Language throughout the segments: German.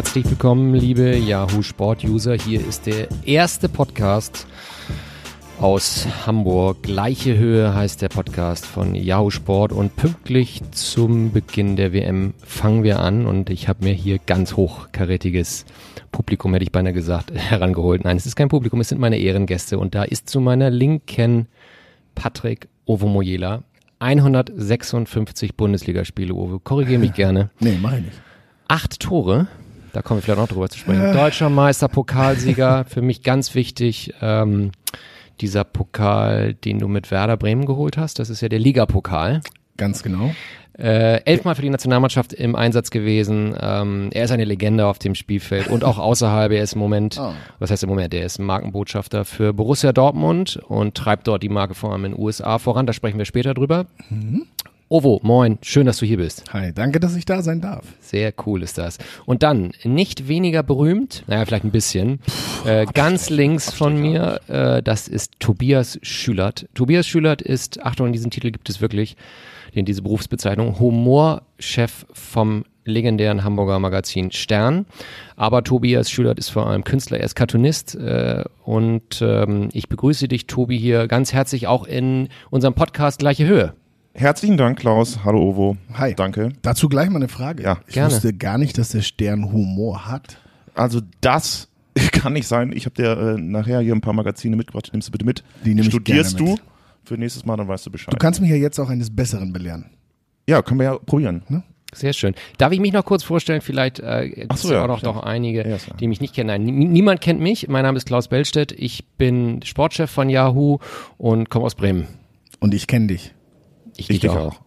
Herzlich willkommen, liebe Yahoo Sport User. Hier ist der erste Podcast aus Hamburg. Gleiche Höhe heißt der Podcast von Yahoo Sport und pünktlich zum Beginn der WM fangen wir an und ich habe mir hier ganz hochkarätiges Publikum, hätte ich beinahe gesagt, herangeholt. Nein, es ist kein Publikum, es sind meine Ehrengäste und da ist zu meiner Linken Patrick Ovomoyela. 156 Bundesligaspiele, Uwe. Korrigiere mich gerne. Nee, mach ich nicht. Acht Tore. Da kommen wir vielleicht noch drüber zu sprechen. Deutscher Meister, Pokalsieger, für mich ganz wichtig. Ähm, dieser Pokal, den du mit Werder Bremen geholt hast, das ist ja der Ligapokal. Ganz genau. Äh, elfmal für die Nationalmannschaft im Einsatz gewesen. Ähm, er ist eine Legende auf dem Spielfeld und auch außerhalb. Er ist im Moment, Oh. was heißt im Moment, er ist Markenbotschafter für Borussia Dortmund und treibt dort die Marke vor allem in den USA voran. Da sprechen wir später drüber. Ovo, moin, schön, dass du hier bist. Hi, danke, dass ich da sein darf. Sehr cool ist das. Und dann, nicht weniger berühmt, naja, vielleicht ein bisschen, äh, ganz links von mir, äh, das ist Tobias Schülert. Tobias Schülert ist, Achtung, diesen Titel gibt es wirklich, den diese Berufsbezeichnung, Humorchef vom legendären Hamburger Magazin Stern. Aber Tobias Schülert ist vor allem Künstler, er ist Cartoonist äh, und ähm, ich begrüße dich, Tobi, hier ganz herzlich auch in unserem Podcast Gleiche Höhe. Herzlichen Dank, Klaus. Hallo, Ovo. Hi. Danke. Dazu gleich mal eine Frage. Ja, ich gerne. wusste gar nicht, dass der Stern Humor hat. Also das kann nicht sein. Ich habe dir äh, nachher hier ein paar Magazine mitgebracht. Nimmst du bitte mit. Die nehm ich Studierst gerne du mit. für nächstes Mal, dann weißt du Bescheid. Du kannst mich ja jetzt auch eines Besseren belehren. ja, können wir ja probieren. Sehr schön. Darf ich mich noch kurz vorstellen? Vielleicht äh, gibt Ach es so, ja auch noch doch einige, Ja, die mich nicht kennen. Nein, nie- niemand kennt mich. Mein Name ist Klaus Bellstedt. Ich bin Sportchef von Yahoo und komme aus Bremen. Und ich kenne dich. Ich dich auch.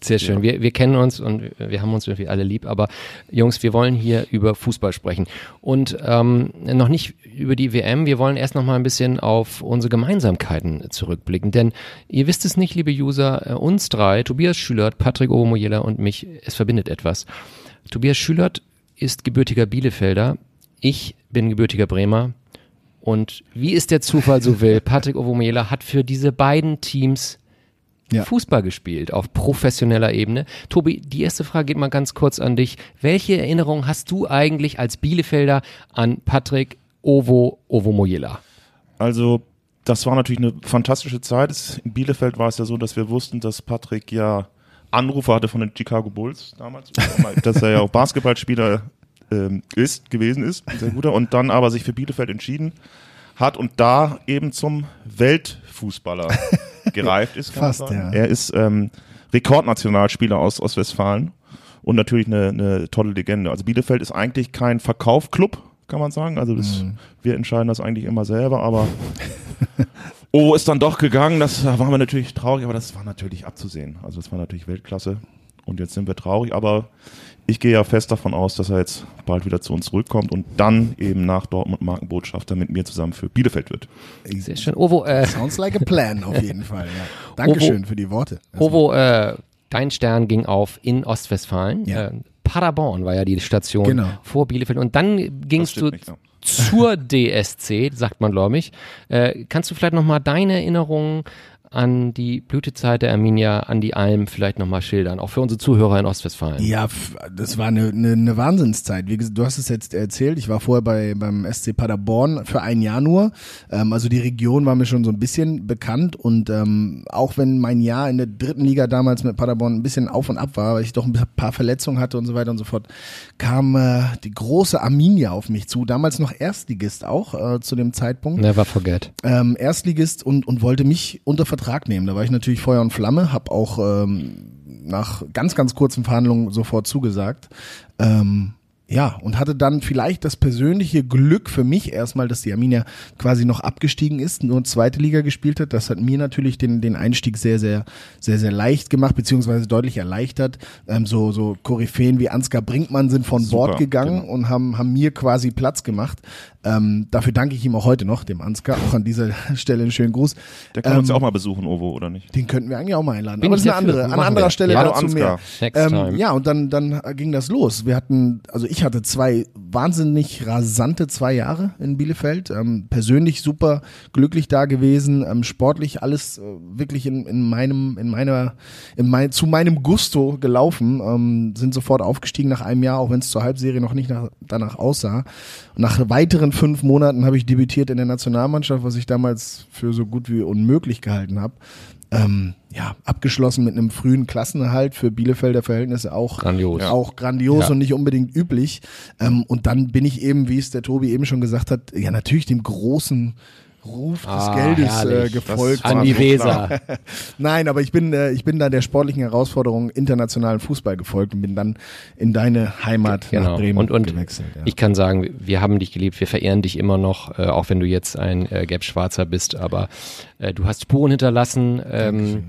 Sehr schön. Wir, wir kennen uns und wir haben uns irgendwie alle lieb. Aber Jungs, wir wollen hier über Fußball sprechen. Und ähm, noch nicht über die WM. Wir wollen erst noch mal ein bisschen auf unsere Gemeinsamkeiten zurückblicken. Denn ihr wisst es nicht, liebe User, äh, uns drei, Tobias Schülert, Patrick Omoyela und mich, es verbindet etwas. Tobias Schülert ist gebürtiger Bielefelder. Ich bin gebürtiger Bremer. Und wie es der Zufall so will, Patrick Ovomiela hat für diese beiden Teams Ja. Fußball gespielt auf professioneller Ebene. Tobi, die erste Frage geht mal ganz kurz an dich. Welche Erinnerungen hast du eigentlich als Bielefelder an Patrick Ovo Ovomoyela? Also, das war natürlich eine fantastische Zeit. In Bielefeld war es ja so, dass wir wussten, dass Patrick ja Anrufe hatte von den Chicago Bulls damals, dass er ja auch Basketballspieler ähm, ist, gewesen ist, sehr guter, und dann aber sich für Bielefeld entschieden hat und da eben zum Weltfußballer gereift ist. Kann Fast, man sagen. ja. Er ist ähm, Rekordnationalspieler aus Ostwestfalen und natürlich eine, eine tolle Legende. Also Bielefeld ist eigentlich kein Verkaufclub, kann man sagen. Also das, Mhm. wir entscheiden das eigentlich immer selber, aber Oh, ist dann doch gegangen. Das da waren wir natürlich traurig, aber das war natürlich abzusehen. Also das war natürlich Weltklasse. Und jetzt sind wir traurig, aber ich gehe ja fest davon aus, dass er jetzt bald wieder zu uns zurückkommt und dann eben nach Dortmund Markenbotschafter mit mir zusammen für Bielefeld wird. Sehr schön. Ovo, äh, Sounds like a plan auf jeden Fall. Ja. Dankeschön für die Worte. Ovo äh, dein Stern ging auf in Ostwestfalen. Ja. Äh, Paderborn war ja die Station Genau. vor Bielefeld. Und dann gingst du nicht, ja. zur DSC, sagt man, glaube ich. Äh, kannst du vielleicht nochmal deine Erinnerungen an die Blütezeit der Arminia, an die Alm vielleicht nochmal schildern, auch für unsere Zuhörer in Ostwestfalen? Ja, das war eine, eine, eine Wahnsinnszeit. Wie du hast es jetzt erzählt. Ich war vorher bei beim SC Paderborn für ein Jahr nur. Ähm, also die Region war mir schon so ein bisschen bekannt und ähm, auch wenn mein Jahr in der dritten Liga damals mit Paderborn ein bisschen auf und ab war, weil ich doch ein paar Verletzungen hatte und so weiter und so fort, kam äh, die große Arminia auf mich zu. Damals noch Erstligist auch äh, zu dem Zeitpunkt Never forget. ähm, Erstligist und, und wollte mich unter Vertrag nehmen. Da war ich natürlich Feuer und Flamme, habe auch ähm, nach ganz, ganz kurzen Verhandlungen sofort zugesagt. Ähm, ja, und hatte dann vielleicht das persönliche Glück für mich erstmal, dass die Arminia quasi noch abgestiegen ist, nur zweite Liga gespielt hat. Das hat mir natürlich den, den Einstieg sehr, sehr, sehr, sehr leicht gemacht, beziehungsweise deutlich erleichtert. Ähm, so, so Koryphäen wie Ansgar Brinkmann sind von Super, Bord gegangen genau. und haben, haben mir quasi Platz gemacht. Ähm, dafür danke ich ihm auch heute noch, dem Ansgar. Auch an dieser Stelle einen schönen Gruß. Der kann uns Ähm, ja auch mal besuchen, Ovo, oder nicht? Den könnten wir eigentlich auch mal einladen. Bin Aber ich das ist eine andere, an anderer wir. Stelle Ja, dazu Ansgar. mehr. Next Ähm, ja, und dann, dann ging das los. Wir hatten, also ich ich hatte zwei wahnsinnig rasante zwei Jahre in Bielefeld. Ähm, persönlich super glücklich da gewesen, ähm, sportlich alles äh, wirklich in, in meinem, in meiner, in mein, zu meinem Gusto gelaufen. Ähm, sind sofort aufgestiegen nach einem Jahr, auch wenn es zur Halbserie noch nicht nach, danach aussah. Nach weiteren fünf Monaten habe ich debütiert in der Nationalmannschaft, was ich damals für so gut wie unmöglich gehalten habe ähm, ja, abgeschlossen mit einem frühen Klassenerhalt für Bielefelder Verhältnisse auch Grandios. auch grandios Ja. und nicht unbedingt üblich. Ähm, und dann bin ich eben, wie es der Tobi eben schon gesagt hat, ja natürlich dem großen Ruf des Ah, Geldes äh, herrlich. gefolgt. Das An die Weser. Nein, aber ich bin, äh, ich bin da der sportlichen Herausforderung internationalen Fußball gefolgt und bin dann in deine Heimat nach Genau. Bremen Und, und gewechselt. Ja. ich kann sagen, wir haben dich geliebt, wir verehren dich immer noch, äh, auch wenn du jetzt ein äh, Gelb-Schwarzer bist, aber äh, du hast Spuren hinterlassen. Ähm,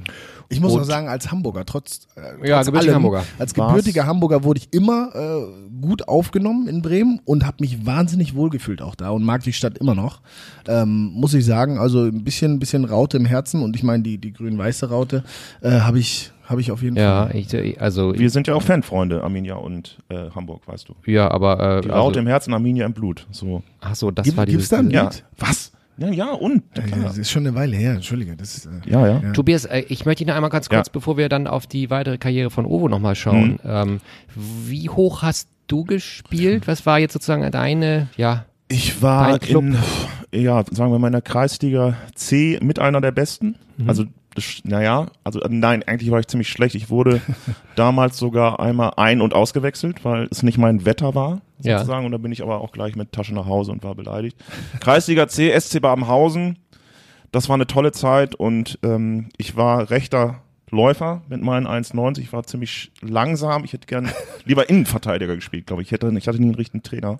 Ich muss Und- auch sagen, als Hamburger, trotz, äh, Ja, trotz gebürtiger Hamburger. als War's. gebürtiger Hamburger wurde ich immer äh, gut aufgenommen in Bremen und habe mich wahnsinnig wohlgefühlt auch da und mag die Stadt immer noch. Ähm, muss ich sagen, also ein bisschen, ein bisschen Raute im Herzen und ich meine die die grün-weiße Raute äh, habe ich habe ich auf jeden ja, Fall. ich, also Wir sind ja auch Fanfreunde, Arminia und äh, Hamburg, weißt du. ja, aber äh, Die also, Raute im Herzen, Arminia im Blut. So. ach so, das Gibt- war gibt's dieses da ein Ja. Lied? Was? Ja, ja, und? Ja, klar. Das ist schon eine Weile her, entschuldige. Das ist, äh, Ja, ja. Ja. Tobias, äh, ich möchte dich noch einmal ganz kurz, Ja. bevor wir dann auf die weitere Karriere von Ovo nochmal schauen. Mhm. Ähm, wie hoch hast du gespielt? Was war jetzt sozusagen deine, ja, Ich war in, ja, sagen wir mal in der Kreisliga C mit einer der besten. Mhm. Also, naja, also äh, nein, eigentlich war ich ziemlich schlecht. Ich wurde damals sogar einmal ein- und ausgewechselt, weil es nicht mein Wetter war, Ja. sozusagen. Und da bin ich aber auch gleich mit Tasche nach Hause und war beleidigt. Kreisliga C, SC Babenhausen. Das war eine tolle Zeit und ähm, ich war rechter Läufer mit meinen 1,90. Ich war ziemlich langsam. Ich hätte gern lieber Innenverteidiger gespielt, glaube ich. Ich, hätte, ich hatte nie einen richtigen Trainer.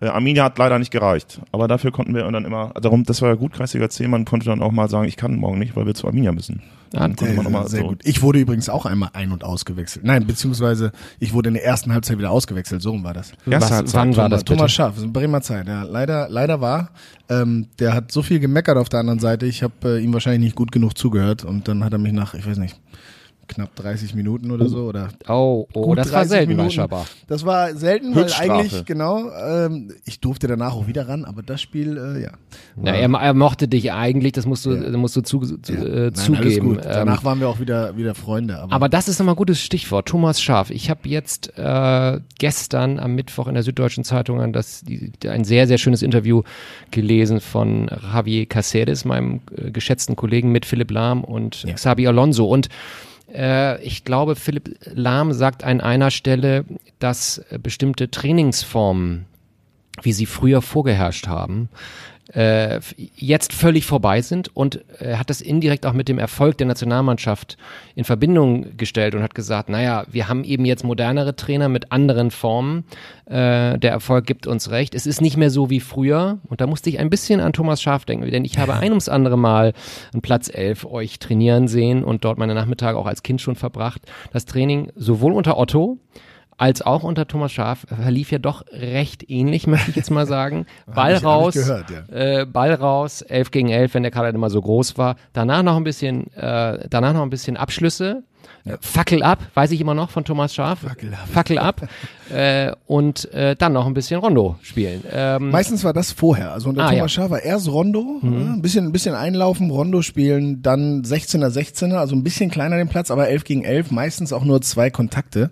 Äh, Arminia hat leider nicht gereicht. Aber dafür konnten wir dann immer, darum, das war ja gut, Kreisliga C, man konnte dann auch mal sagen, ich kann morgen nicht, weil wir zu Arminia müssen. Dann konnte Sehr, mal sehr so- gut. Ich wurde übrigens auch einmal ein- und ausgewechselt. Nein, beziehungsweise ich wurde in der ersten Halbzeit wieder ausgewechselt. So rum war das. Erste was, wann war Thomas, das bitte? Thomas Schaff, das ist eine Bremer Zeit. Ja, leider, leider war. Ähm, der hat so viel gemeckert auf der anderen Seite. Ich habe äh, ihm wahrscheinlich nicht gut genug zugehört und dann hat er mich nach, ich weiß nicht, knapp 30 Minuten oder so oder Oh, oh, das war 30 selten bei Minuten. Schabach. Das war selten, weil eigentlich genau. Ähm, ich durfte danach auch wieder ran, aber das Spiel, äh, ja. Na, er, er mochte dich eigentlich, das musst du, Ja. musst du zu, zu, ja. äh, Nein, zugeben. gut. Danach Ähm, waren wir auch wieder wieder Freunde. Aber, aber das ist nochmal ein gutes Stichwort. Thomas Schaf. Ich habe jetzt äh, gestern am Mittwoch in der Süddeutschen Zeitung ein, das, die, ein sehr, sehr schönes Interview gelesen von Javier Caceres, meinem äh, geschätzten Kollegen mit Philipp Lahm und Ja. Xabi Alonso. Und äh, ich glaube, Philipp Lahm sagt an einer Stelle, dass bestimmte Trainingsformen, wie sie früher vorgeherrscht haben, äh, jetzt völlig vorbei sind und er hat das indirekt auch mit dem Erfolg der Nationalmannschaft in Verbindung gestellt und hat gesagt, naja, wir haben eben jetzt modernere Trainer mit anderen Formen, äh, der Erfolg gibt uns recht. Es ist nicht mehr so wie früher und da musste ich ein bisschen an Thomas Schaf denken, denn ich habe ein ums andere Mal an Platz 11 euch trainieren sehen und dort meine Nachmittage auch als Kind schon verbracht. Das Training sowohl unter Otto als auch unter Thomas Schaf verlief ja doch recht ähnlich, möchte ich jetzt mal sagen. Ball ich- raus, gehört, äh, Ball raus, 11 gegen 11, wenn der Kader immer so groß war. Danach noch ein bisschen, äh, danach noch ein bisschen Abschlüsse. Äh, Fackel ab, weiß ich immer noch von Thomas Schaf. Fackel ab. Fackel ab. äh, und äh, dann noch ein bisschen Rondo spielen. Ähm, Meistens war das vorher. Also unter Ah, Thomas ja. Schaaf war erst Rondo, äh, ein bisschen, ein bisschen einlaufen, Rondo spielen, dann 16er, 16er, also ein bisschen kleiner den Platz, aber 11 gegen 11, meistens auch nur zwei Kontakte.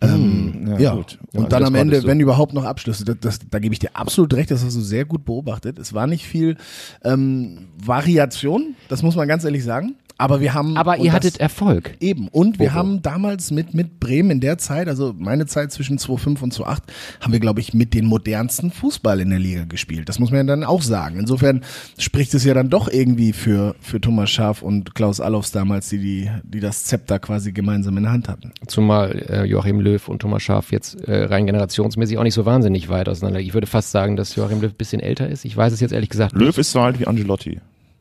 Ähm, ja, ja, gut. und Ja, dann am Ende, so. wenn überhaupt noch Abschlüsse. Das, das, da gebe ich dir absolut recht, das hast du sehr gut beobachtet. Es war nicht viel ähm, Variation, das muss man ganz ehrlich sagen. Aber wir haben. aber ihr das- hattet Erfolg. Eben. Und wir Bobo. haben damals mit, mit Bremen in der Zeit, also meine Zeit zwischen 2005 und 2008, haben wir, glaube ich, mit den modernsten Fußball in der Liga gespielt. Das muss man ja dann auch sagen. Insofern spricht es ja dann doch irgendwie für, für Thomas Schaaf und Klaus Allofs damals, die, die, die das Zepter quasi gemeinsam in der Hand hatten. Zumal äh, Joachim Löw und Thomas Schaaf jetzt äh, rein generationsmäßig auch nicht so wahnsinnig weit auseinander. Ich würde fast sagen, dass Joachim Löw ein bisschen älter ist. Ich weiß es jetzt ehrlich gesagt Löw nicht. ist so alt wie Angelotti.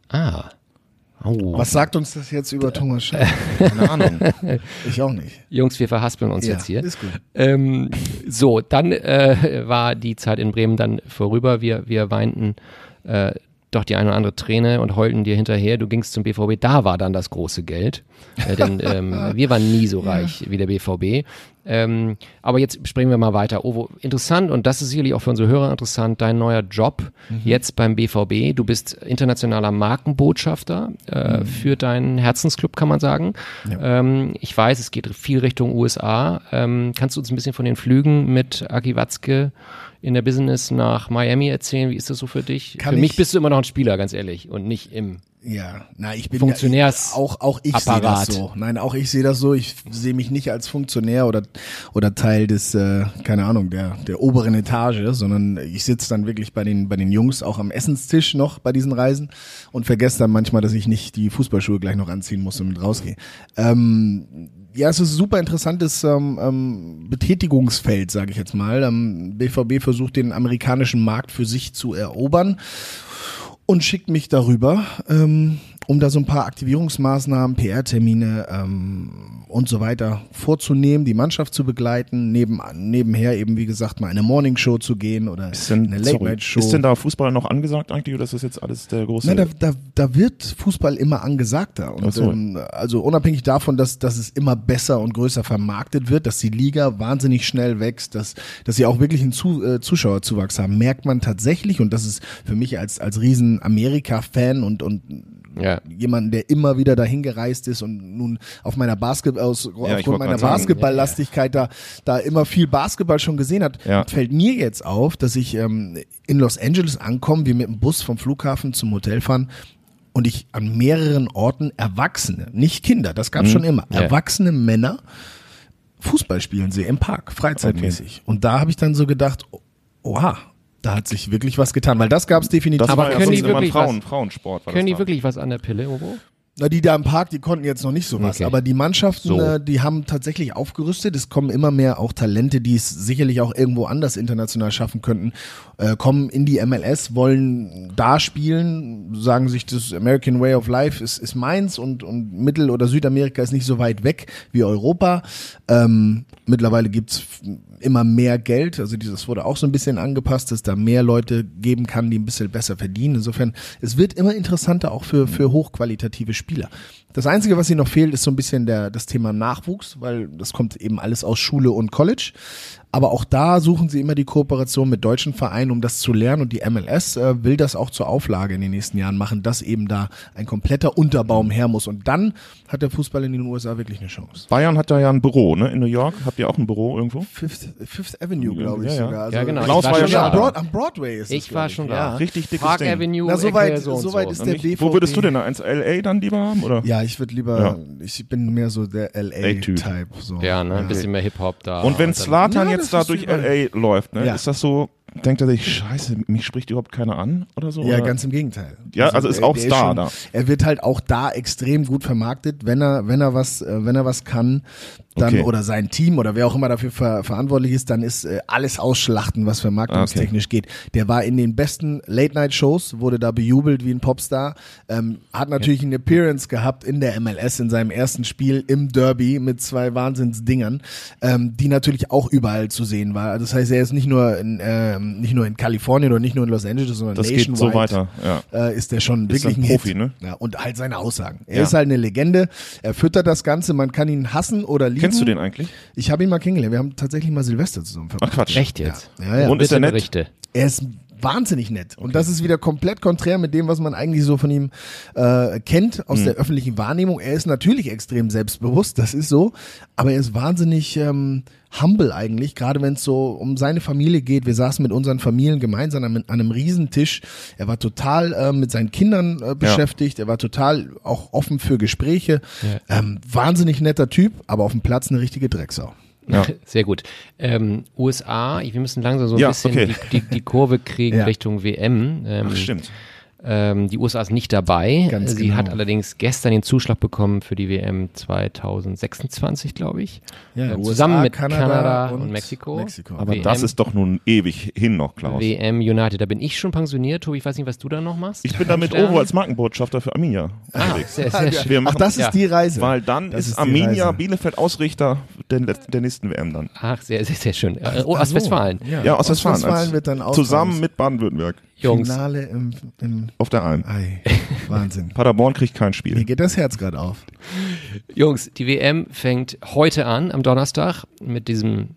Ah. Oh. Was sagt uns das jetzt über Thomas Schaaf? Keine Ahnung. Ich auch nicht. Jungs, wir verhaspeln uns Ja, jetzt hier. ist gut. Ähm, so, dann äh, war die Zeit in Bremen dann vorüber. Wir, wir weinten äh, doch die eine oder andere Träne und heulten dir hinterher. Du gingst zum BVB. Da war dann das große Geld. Äh, denn ähm, wir waren nie so reich wie der BVB. Ähm, aber jetzt springen wir mal weiter. Ovo, interessant und das ist sicherlich auch für unsere Hörer interessant, dein neuer Job Mhm. jetzt beim BVB. Du bist internationaler Markenbotschafter äh, Mhm. für deinen Herzensclub, kann man sagen. Ähm, ich weiß, es geht viel Richtung USA. Ähm, kannst du uns ein bisschen von den Flügen mit Aki Watzke in der Business nach Miami erzählen? Wie ist das so für dich? Kann für mich ich- bist du immer noch ein Spieler, ganz ehrlich, und nicht im Ja, na, ich bin Funktionärs- ja, auch auch ich sehe das so. Nein, auch ich sehe das so. Ich sehe mich nicht als Funktionär oder oder Teil des äh, keine Ahnung der der oberen Etage, sondern ich sitze dann wirklich bei den bei den Jungs auch am Essenstisch noch bei diesen Reisen und vergesse dann manchmal, dass ich nicht die Fußballschuhe gleich noch anziehen muss und mit rausgehe. Ähm, ja, es ist ein super interessantes ähm, ähm, Betätigungsfeld, sage ich jetzt mal. Ähm, BVB versucht den amerikanischen Markt für sich zu erobern und schickt mich darüber, ähm, um da so ein paar Aktivierungsmaßnahmen, PR-Termine ähm, und so weiter vorzunehmen, die Mannschaft zu begleiten, neben, nebenher eben, wie gesagt, mal eine Morningshow zu gehen oder Ist denn, eine Late-Night-Show. ist denn da Fußball noch angesagt eigentlich oder ist das jetzt alles der große? Nein, da, da, da wird Fußball immer angesagter. Und Ach so. ähm, also unabhängig davon, dass, dass es immer besser und größer vermarktet wird, dass die Liga wahnsinnig schnell wächst, dass, dass sie auch wirklich einen Zu, äh, Zuschauerzuwachs haben, merkt man tatsächlich, und das ist für mich als, als riesen Amerika-Fan und, und Ja. jemanden, der immer wieder dahin gereist ist und nun auf meiner Basketball aus ich aufgrund meiner Basketballlastigkeit da da immer viel Basketball schon gesehen hat, Ja. fällt mir jetzt auf, dass ich ähm, in Los Angeles ankomme, wir mit dem Bus vom Flughafen zum Hotel fahren und ich an mehreren Orten Erwachsene, nicht Kinder, das gab's schon immer, Ja. erwachsene Männer Fußball spielen sehe im Park, freizeitmäßig. Und da habe ich dann so gedacht, oh, oha, da hat sich wirklich was getan, weil das gab's definitiv. das Aber war ja können sonst die immer wirklich Frauen, was- Frauensport. War Können das die wirklich was an der Pille, Ovo? Na, die da im Park, die konnten jetzt noch nicht sowas, Okay. aber die Mannschaften, So. äh, die haben tatsächlich aufgerüstet. Es kommen immer mehr auch Talente, die es sicherlich auch irgendwo anders international schaffen könnten, äh, kommen in die MLS, wollen da spielen, sagen sich, das American Way of Life ist, ist meins und, und Mittel- oder Südamerika ist nicht so weit weg wie Europa. Ähm, mittlerweile gibt's immer mehr Geld, also dieses wurde auch so ein bisschen angepasst, dass da mehr Leute geben kann, die ein bisschen besser verdienen. Insofern, es wird immer interessanter auch für, für hochqualitative Spieler. Das Einzige, was ihnen noch fehlt, ist so ein bisschen der, das Thema Nachwuchs, weil das kommt eben alles aus Schule und College. Aber auch da suchen sie immer die Kooperation mit deutschen Vereinen, um das zu lernen. Und die MLS äh, will das auch zur Auflage in den nächsten Jahren machen, dass eben da ein kompletter Unterbaum her muss. Und dann hat der Fußball in den USA wirklich eine Chance. Bayern hat da ja ein Büro, ne? In New York. Habt ihr auch ein Büro irgendwo? Fifth, Fifth Avenue, glaube ich Ja, ja. sogar. Also Ja, genau. Klaus Ich war ja schon. Broad, am Broadway ist Ich war schon da. Richtig dickes Park Ding. Avenue, Na, so weit- so, so weit ist Und der BVB. Wo würdest du denn da ins LA dann lieber haben? Oder? Ja, ich würde lieber, Ja. ich bin mehr so der A-Typ. LA-Type. So. Ja, ne? Ein bisschen mehr Hip-Hop da. Und wenn Slatan Ja, jetzt da ist durch. LA läuft, ne? Ja. Ist das so, denkt er sich, scheiße, mich spricht überhaupt keiner an oder so? Ja, oder? ganz im Gegenteil. Ja, also ist er- auch Star schon, da. Er wird halt auch da extrem gut vermarktet, wenn er, wenn er was, äh, wenn er was kann, dann Okay. oder sein Team oder wer auch immer dafür ver verantwortlich ist, dann ist äh, alles ausschlachten, was vermarktungstechnisch geht. Der war in den besten Late-Night-Shows, wurde da bejubelt wie ein Popstar, ähm, hat natürlich eine Appearance gehabt in der MLS in seinem ersten Spiel im Derby mit zwei Wahnsinnsdingern, ähm, die natürlich auch überall zu sehen war. Das heißt, er ist nicht nur in, ähm, nicht nur in Kalifornien oder nicht nur in Los Angeles, sondern Das nationwide geht so weiter, ja. äh, ist der schon Ist wirklich ein ein Profi, Hit. ne? Ja, und halt seine Aussagen. Er Ja. ist halt eine Legende. Er füttert das Ganze. Man kann ihn hassen oder lieben. Kennst du den eigentlich? Ich habe ihn mal kennengelernt. Wir haben tatsächlich mal Silvester zusammen verbracht. Ach Quatsch. Echt jetzt? Ja, ja. Und ist er nett? Berichte. Er ist wahnsinnig nett. Und das ist wieder komplett konträr mit dem, was man eigentlich so von ihm äh, kennt aus Hm. der öffentlichen Wahrnehmung. Er ist natürlich extrem selbstbewusst, das ist so, aber er ist wahnsinnig ähm, humble eigentlich, gerade wenn es so um seine Familie geht. Wir saßen mit unseren Familien gemeinsam an, an einem Riesentisch. Er war total äh, mit seinen Kindern äh, beschäftigt. Er war total auch offen für Gespräche. Ähm, wahnsinnig netter Typ, aber auf dem Platz eine richtige Drecksau. Ja. Sehr gut. Ähm, USA, wir müssen langsam so ein Ja, bisschen okay. die, die, die Kurve kriegen Ja. Richtung WM. Ähm, Ach, stimmt. Ähm, die USA ist nicht dabei. Ganz Sie genau. hat allerdings gestern den Zuschlag bekommen für die WM 2026, glaube ich. Ja, USA, zusammen mit Kanada Kanada, und, und Mexiko. Mexiko. Aber WM, das ist doch nun ewig hin noch, Klaus. WM United. Da bin ich schon pensioniert. Tobi, ich weiß nicht, was du da noch machst. Ich bin da mit? Ovo als Markenbotschafter für Arminia Ah, unterwegs. sehr, sehr schön. Ach, das ist ja. die Reise. weil dann Das ist, ist Arminia Reise. Bielefeld Ausrichter der, der nächsten WM dann. Ach, sehr, sehr, sehr schön. Äh, oh, aus so. Westfalen. Ja, aus Westfalen. Ostwestfalen als- wird dann auch Zusammen mit Baden-Württemberg Jungs. Finale im, im auf der Alm. Ei, Wahnsinn. Paderborn kriegt kein Mir Spiel. geht das Herz gerade auf. Jungs, die WM fängt heute an, am Donnerstag, mit diesem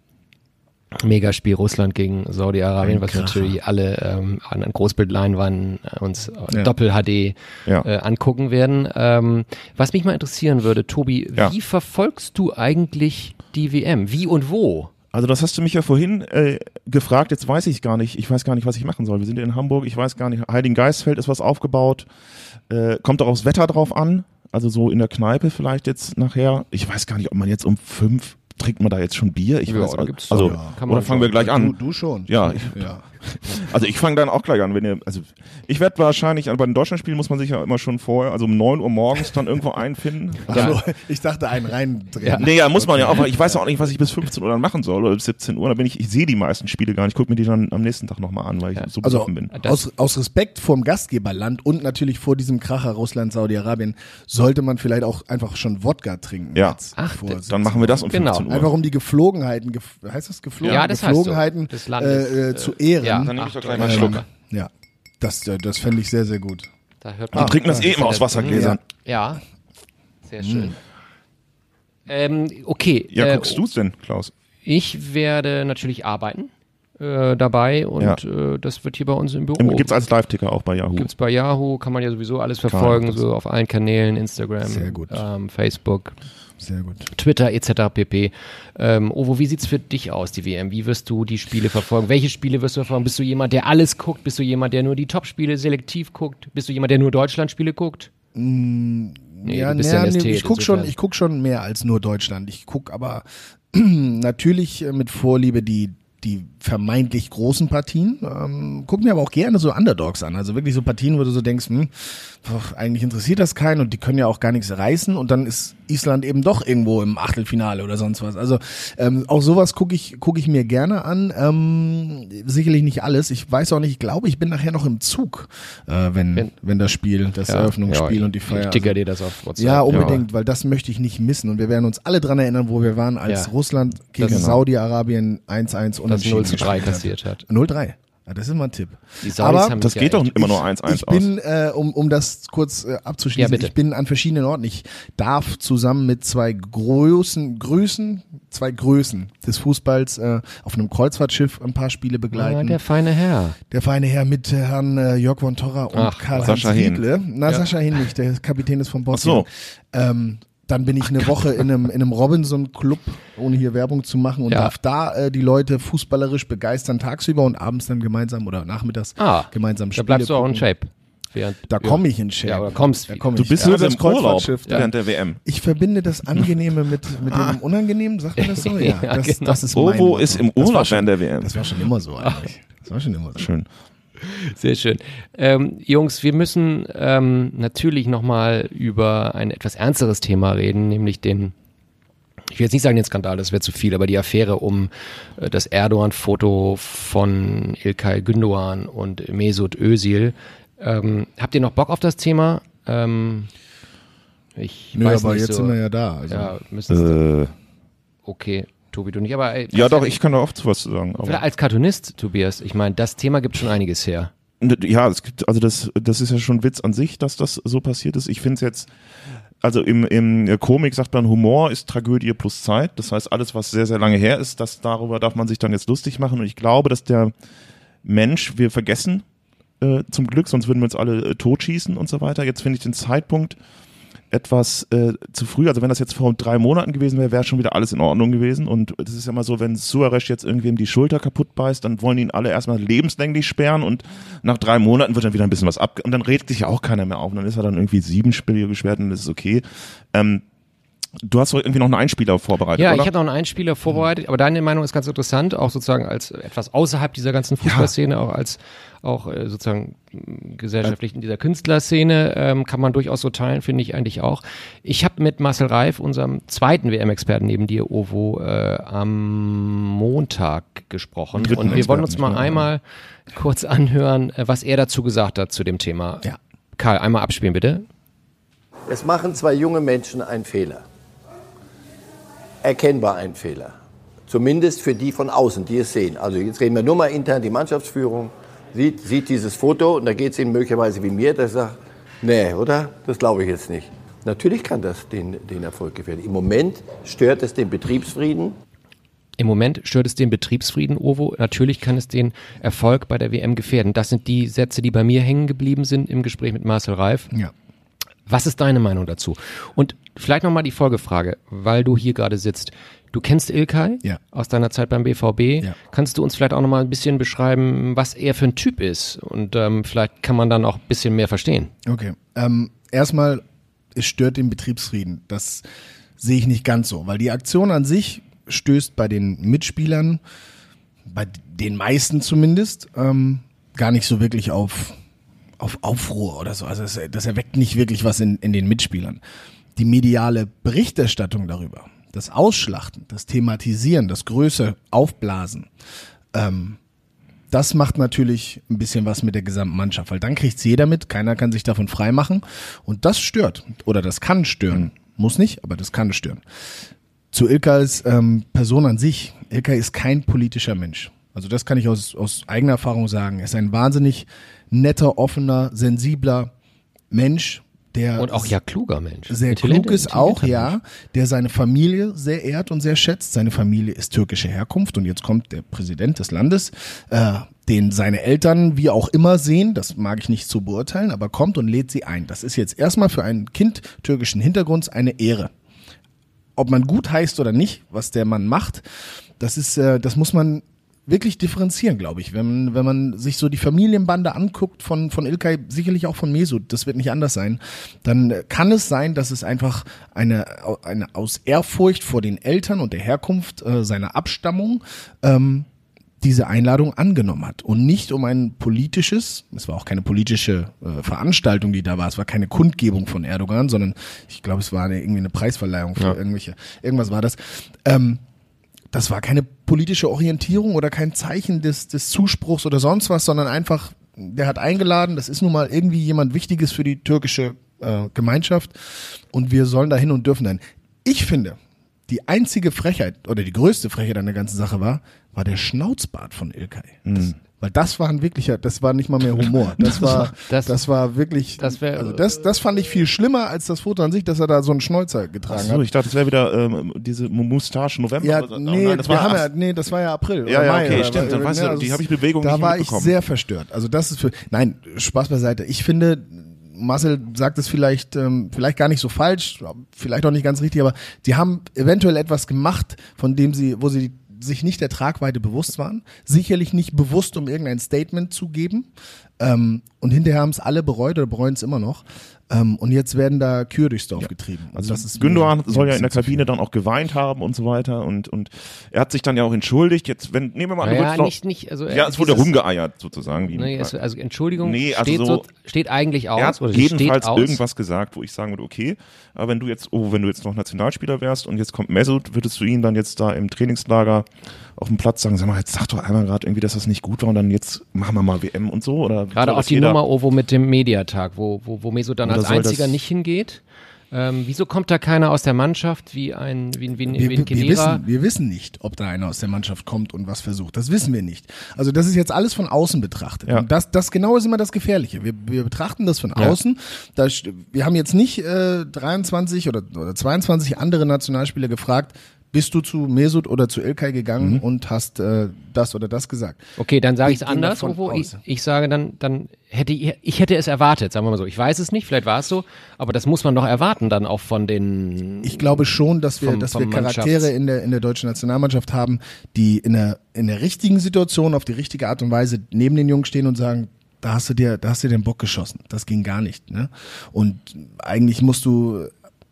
Megaspiel Russland gegen Saudi-Arabien, was natürlich alle ähm, an Großbildleinwanden äh, uns Ja. Doppel-HD Ja. äh, angucken werden. Ähm, was mich mal interessieren würde, Tobi, Ja. wie verfolgst du eigentlich die WM? Wie und wo? Also das hast du mich ja vorhin äh, gefragt, jetzt weiß ich gar nicht, ich weiß gar nicht, was ich machen soll. Wir sind in Hamburg, ich weiß gar nicht, Heiligengeistfeld ist was aufgebaut, äh, kommt auch aufs Wetter drauf an, also so in der Kneipe vielleicht jetzt nachher. Ich weiß gar nicht, ob man jetzt um fünf, trinkt man da jetzt schon Bier? Ich Ja, weiß also, kann man oder fangen wir gleich Du, an. du schon. Ja, ich- ja. Also ich fange dann auch gleich an, wenn ihr, also ich werde wahrscheinlich, also bei den Deutschlandspielen muss man sich ja immer schon vorher, also um 9 Uhr morgens dann irgendwo einfinden. So, ich dachte einen reindrehen. Nee, ja, muss man ja auch. Ich weiß auch nicht, was ich bis 15 Uhr dann machen soll oder bis 17 Uhr. Da bin ich, ich sehe die meisten Spiele gar nicht. Ich gucke mir die dann am nächsten Tag nochmal an, weil ich so Also besoffen bin. Aus, aus Respekt vorm Gastgeberland und natürlich vor diesem Kracher Russland, Saudi-Arabien sollte man vielleicht auch einfach schon Wodka trinken. Ja. jetzt Ach, vor Dann machen wir das um Genau. 15 Uhr. Einfach um die Geflogenheiten, gef heißt das Geflogen? Ja, das heißt so. Geflogenheiten Des Landes, äh, äh, zu ehren. Ja. Dann nehme ich doch gleich mal einen Schluck. Ja, das, äh, das fände ich sehr, sehr gut. Da hört Wir man. trinken das eh immer aus Wassergläsern. Ja, sehr schön. Ähm, okay. Ja, äh, guckst du's denn, Klaus? Ich werde natürlich arbeiten äh, dabei und Ja. äh, das wird hier bei uns im Büro. Im- Gibt's als Live-Ticker auch bei Yahoo. Gibt's bei Yahoo, kann man ja sowieso alles verfolgen, das- so auf allen Kanälen, Instagram, Sehr gut. Ähm, Facebook, Sehr gut. Twitter etc. pp. Ähm, Ovo, wie sieht's für dich aus, die WM? Wie wirst du die Spiele verfolgen? Welche Spiele wirst du verfolgen? Bist du jemand, der alles guckt? Bist du jemand, der nur die Top-Spiele selektiv guckt? Bist du jemand, der nur Deutschland-Spiele guckt? Nee, ja, nee, ja nee, ich guck schon, ich guck schon mehr als nur Deutschland. Ich guck aber natürlich äh, mit Vorliebe die die vermeintlich großen Partien. Ähm, guck mir aber auch gerne so Underdogs an. Also wirklich so Partien, wo du so denkst, hm, pf, eigentlich interessiert das keinen und die können ja auch gar nichts reißen und dann ist Island eben doch irgendwo im Achtelfinale oder sonst was. Also ähm, auch sowas gucke ich, guck ich mir gerne an. Ähm, sicherlich nicht alles. Ich weiß auch nicht, ich glaube, ich bin nachher noch im Zug, äh, wenn, wenn, Wenn- das Spiel, das Eröffnungsspiel ja, und die Feier. Ich ticker dir das auf WhatsApp. Ja, unbedingt, weil das möchte ich nicht missen. Und wir werden uns alle dran erinnern, wo wir waren, als Ja. Russland gegen. Saudi-Arabien 1-1 Das 0 zu 3 gespielt hat. kassiert hat. 0-3. Ja, das ist mal ein Tipp. Aber haben Das ja geht doch echt- immer nur 1-1 ich aus. bin, äh, um, um das kurz äh, abzuschließen, Ja, bitte. ich bin an verschiedenen Orten. Ich darf zusammen mit zwei großen Größen, zwei Größen des Fußballs äh, auf einem Kreuzfahrtschiff ein paar Spiele Ah, begleiten. der feine Herr. Der feine Herr mit Herrn äh, Jörg von Torra und Ach, Karl-Heinz Sascha. Riegle. Na, Sascha Hehn nicht, der Kapitän ist vom Boss. Ach so. Ähm, dann bin ich eine Woche in einem, in einem Robinson-Club, ohne hier Werbung zu machen, und Ja. darf da äh, die Leute fußballerisch begeistern tagsüber und abends dann gemeinsam oder nachmittags Ah, gemeinsam Da Spiele bleibst du auch in. Shape. Während, Da komme ich in Shape. Ja, oder kommst da komm Du ich. bist ja, das im Urlaub Kreuzfahrtschiff, da. während der WM. Ich verbinde das Angenehme mit, mit dem Unangenehmen, sagt man das so? Ja, Ja, das, genau. das ist mein Ovo ist im Urlaub schon- während der WM. Das war schon immer so eigentlich. Das war schon immer so. Schön. Sehr schön. Ähm, Jungs, wir müssen ähm, natürlich nochmal über ein etwas ernsteres Thema reden, nämlich den, ich will jetzt nicht sagen den Skandal, das wäre zu viel, aber die Affäre um äh, das Erdogan-Foto von Ilkay Gündoğan und Mesut Özil. Ähm, habt ihr noch Bock auf das Thema? Ähm, ich Nö, weiß aber nicht jetzt so. sind wir ja da. Also. ja, müssen Äh, okay, Tobi, du nicht, aber äh, ja, doch, ich kann da oft was zu sagen. Als Cartoonist, Tobias, ich meine, das Thema gibt schon einiges her. ja, es gibt, also das, das ist ja schon Witz an sich, dass das so passiert ist. Ich finde es jetzt, also im, im Komik sagt man, Humor ist Tragödie plus Zeit. Das heißt, alles, was sehr, sehr lange her ist, das, darüber darf man sich dann jetzt lustig machen. Und ich glaube, dass der Mensch, wir vergessen äh, zum Glück, sonst würden wir uns alle äh, totschießen und so weiter. Jetzt finde ich den Zeitpunkt etwas äh, zu früh. Also wenn das jetzt vor drei Monaten gewesen wäre, wäre schon wieder alles in Ordnung gewesen. Und das ist ja mal so, wenn Suarez jetzt irgendwem die Schulter kaputt beißt, dann wollen ihn alle erstmal lebenslänglich sperren und nach drei Monaten wird dann wieder ein bisschen was ab und dann regt sich ja auch keiner mehr auf. Und dann ist er dann irgendwie sieben Spiele gesperrt und das ist okay. Ähm, du hast doch irgendwie noch einen Einspieler vorbereitet, Ja, oder? ich habe noch einen Einspieler vorbereitet, aber deine Meinung ist ganz interessant, auch sozusagen als etwas außerhalb dieser ganzen Fußballszene, auch als auch äh, sozusagen gesellschaftlich in dieser Künstlerszene ähm, kann man durchaus so teilen, finde ich eigentlich auch. Ich habe mit Marcel Reif, unserem zweiten WM-Experten neben dir, Ovo, äh, am Montag gesprochen Dritten und wir wollen uns Experten, mal einmal kurz anhören, äh, was er dazu gesagt hat zu dem Thema. Ja. Karl, einmal abspielen bitte. Es machen zwei junge Menschen einen Fehler. Erkennbar einen Fehler. Zumindest für die von außen, die es sehen. Also jetzt reden wir nur mal intern, die Mannschaftsführung sieht, sieht dieses Foto und da geht es ihnen möglicherweise wie mir, der sagt, nee, oder? Das glaube ich jetzt nicht. Natürlich kann das den, den Erfolg gefährden. Im Moment stört es den Betriebsfrieden. Im Moment stört es den Betriebsfrieden, Ovo. Natürlich kann es den Erfolg bei der WM gefährden. Das sind die Sätze, die bei mir hängen geblieben sind im Gespräch mit Marcel Reif. Ja. Was ist deine Meinung dazu? Und vielleicht nochmal die Folgefrage, weil du hier gerade sitzt. Du kennst Ilkay Ja. aus deiner Zeit beim BVB. Ja. Kannst du uns vielleicht auch nochmal ein bisschen beschreiben, was er für ein Typ ist? Und ähm, vielleicht kann man dann auch ein bisschen mehr verstehen. Okay. Ähm, erstmal, es stört den Betriebsfrieden. Das sehe ich nicht ganz so, weil die Aktion an sich stößt bei den Mitspielern, bei den meisten zumindest, ähm, gar nicht so wirklich auf, auf Aufruhr oder so. Also das, das erweckt nicht wirklich was in, in den Mitspielern. Die mediale Berichterstattung darüber, das Ausschlachten, das Thematisieren, das Größe aufblasen, ähm, das macht natürlich ein bisschen was mit der gesamten Mannschaft, weil dann kriegt's jeder mit, keiner kann sich davon freimachen und das stört oder das kann stören. Muss nicht, aber das kann stören. Zu Ilkais ähm, Person an sich. Ilkay ist kein politischer Mensch. Also das kann ich aus, aus eigener Erfahrung sagen. Er ist ein wahnsinnig netter, offener, sensibler Mensch, der Und auch ja kluger Mensch. sehr klug ist auch, ja, der seine Familie sehr ehrt und sehr schätzt. Seine Familie ist türkischer Herkunft und jetzt kommt der Präsident des Landes, äh, den seine Eltern wie auch immer sehen, das mag ich nicht zu beurteilen, aber kommt und lädt sie ein. Das ist jetzt erstmal für ein Kind türkischen Hintergrunds eine Ehre. Ob man gut heißt oder nicht, was der Mann macht, das ist, äh, das muss man wirklich differenzieren, glaube ich. Wenn, wenn man sich so die Familienbande anguckt von, von Ilkay, sicherlich auch von Mesut, das wird nicht anders sein, dann kann es sein, dass es einfach eine, eine aus Ehrfurcht vor den Eltern und der Herkunft äh, seiner Abstammung ähm, diese Einladung angenommen hat und nicht um ein politisches, es war auch keine politische äh, Veranstaltung, die da war, es war keine Kundgebung von Erdogan, sondern ich glaube, es war eine, irgendwie eine Preisverleihung für Ja. irgendwelche, irgendwas war das. Ähm, das war keine politische Orientierung oder kein Zeichen des, des Zuspruchs oder sonst was, sondern einfach, der hat eingeladen, das ist nun mal irgendwie jemand Wichtiges für die türkische äh, Gemeinschaft und wir sollen dahin und dürfen dahin. Ich finde, die einzige Frechheit oder die größte Frechheit an der ganzen Sache war, war der Schnauzbart von Ilkay. Das, weil das war ein wirklicher, das war nicht mal mehr Humor. Das war, Das- das, war wirklich, das wär- also das, das fand ich viel schlimmer als das Foto an sich, dass er da so einen Schnäuzer getragen Achso, hat. ich dachte, das wäre wieder ähm, diese Moustache November. Ja, oder- oh nee, nein, das war, ja, nee, das war ja April. Ja, oder ja, Mai, okay, oder stimmt, dann weißt du, also die habe ich Bewegung Da nicht war ich sehr verstört. Also das ist für, nein, Spaß beiseite. Ich finde, Marcel sagt es vielleicht, ähm, vielleicht gar nicht so falsch, vielleicht auch nicht ganz richtig, aber die haben eventuell etwas gemacht, von dem sie, wo sie sich nicht der Tragweite bewusst waren. Sicherlich nicht bewusst, um irgendein Statement zu geben. Ähm, und hinterher haben es alle bereut oder bereuen es immer noch. Ähm, und jetzt werden da Kühe durchs Dorf getrieben. Und Also das ist Gündogan soll ja in der. Kabine dann auch geweint haben und so weiter und und er hat sich dann ja auch entschuldigt. Jetzt wenn nehmen wir mal an, Naja, noch, nicht, nicht, also, ja, es wurde rumgeeiert sozusagen. Wie Nee, es, also Entschuldigung, Nee, also steht, so- so, steht eigentlich aus. er hat oder jedenfalls steht aus. irgendwas gesagt, wo ich sagen würde, okay, aber wenn du jetzt, oh, wenn du jetzt noch Nationalspieler wärst und jetzt kommt Mesut, würdest du ihn dann jetzt da im Trainingslager auf dem Platz sagen, sag mal, jetzt sag doch einmal gerade irgendwie, dass das nicht gut war und dann jetzt machen wir mal WM und so oder Gerade auch die jeder- Nummer Ovo mit dem Mediatag, wo, wo, wo Meso dann Oder als einziger nicht hingeht. Ähm, wieso kommt da keiner aus der Mannschaft wie ein, wie, wie, ein- Wir, wie ein wir, wissen, wir wissen nicht, ob da einer aus der Mannschaft kommt und was versucht. Das wissen wir nicht. Also das ist jetzt alles von außen betrachtet. Ja. Und das, das genau ist immer das Gefährliche. Wir, wir betrachten das von Ja. außen. Da, wir haben jetzt nicht äh, 23 oder, oder 22 andere Nationalspieler gefragt, bist du zu Mesut oder zu Ilkay gegangen Mhm. und hast äh, das oder das gesagt. Okay, dann sage ich es anders, Ovo. Ich, ich sage dann, dann hätte ich, ich hätte es erwartet, sagen wir mal so. Ich weiß es nicht, vielleicht war es so, aber das muss man doch erwarten dann auch von den. Ich glaube schon, dass wir, Vom- dass wir Charaktere in der, in der deutschen Nationalmannschaft haben, die in der, in der richtigen Situation auf die richtige Art und Weise neben den Jungs stehen und sagen, da hast du dir, da hast du den Bock geschossen. Das ging gar nicht, ne? Und eigentlich musst du,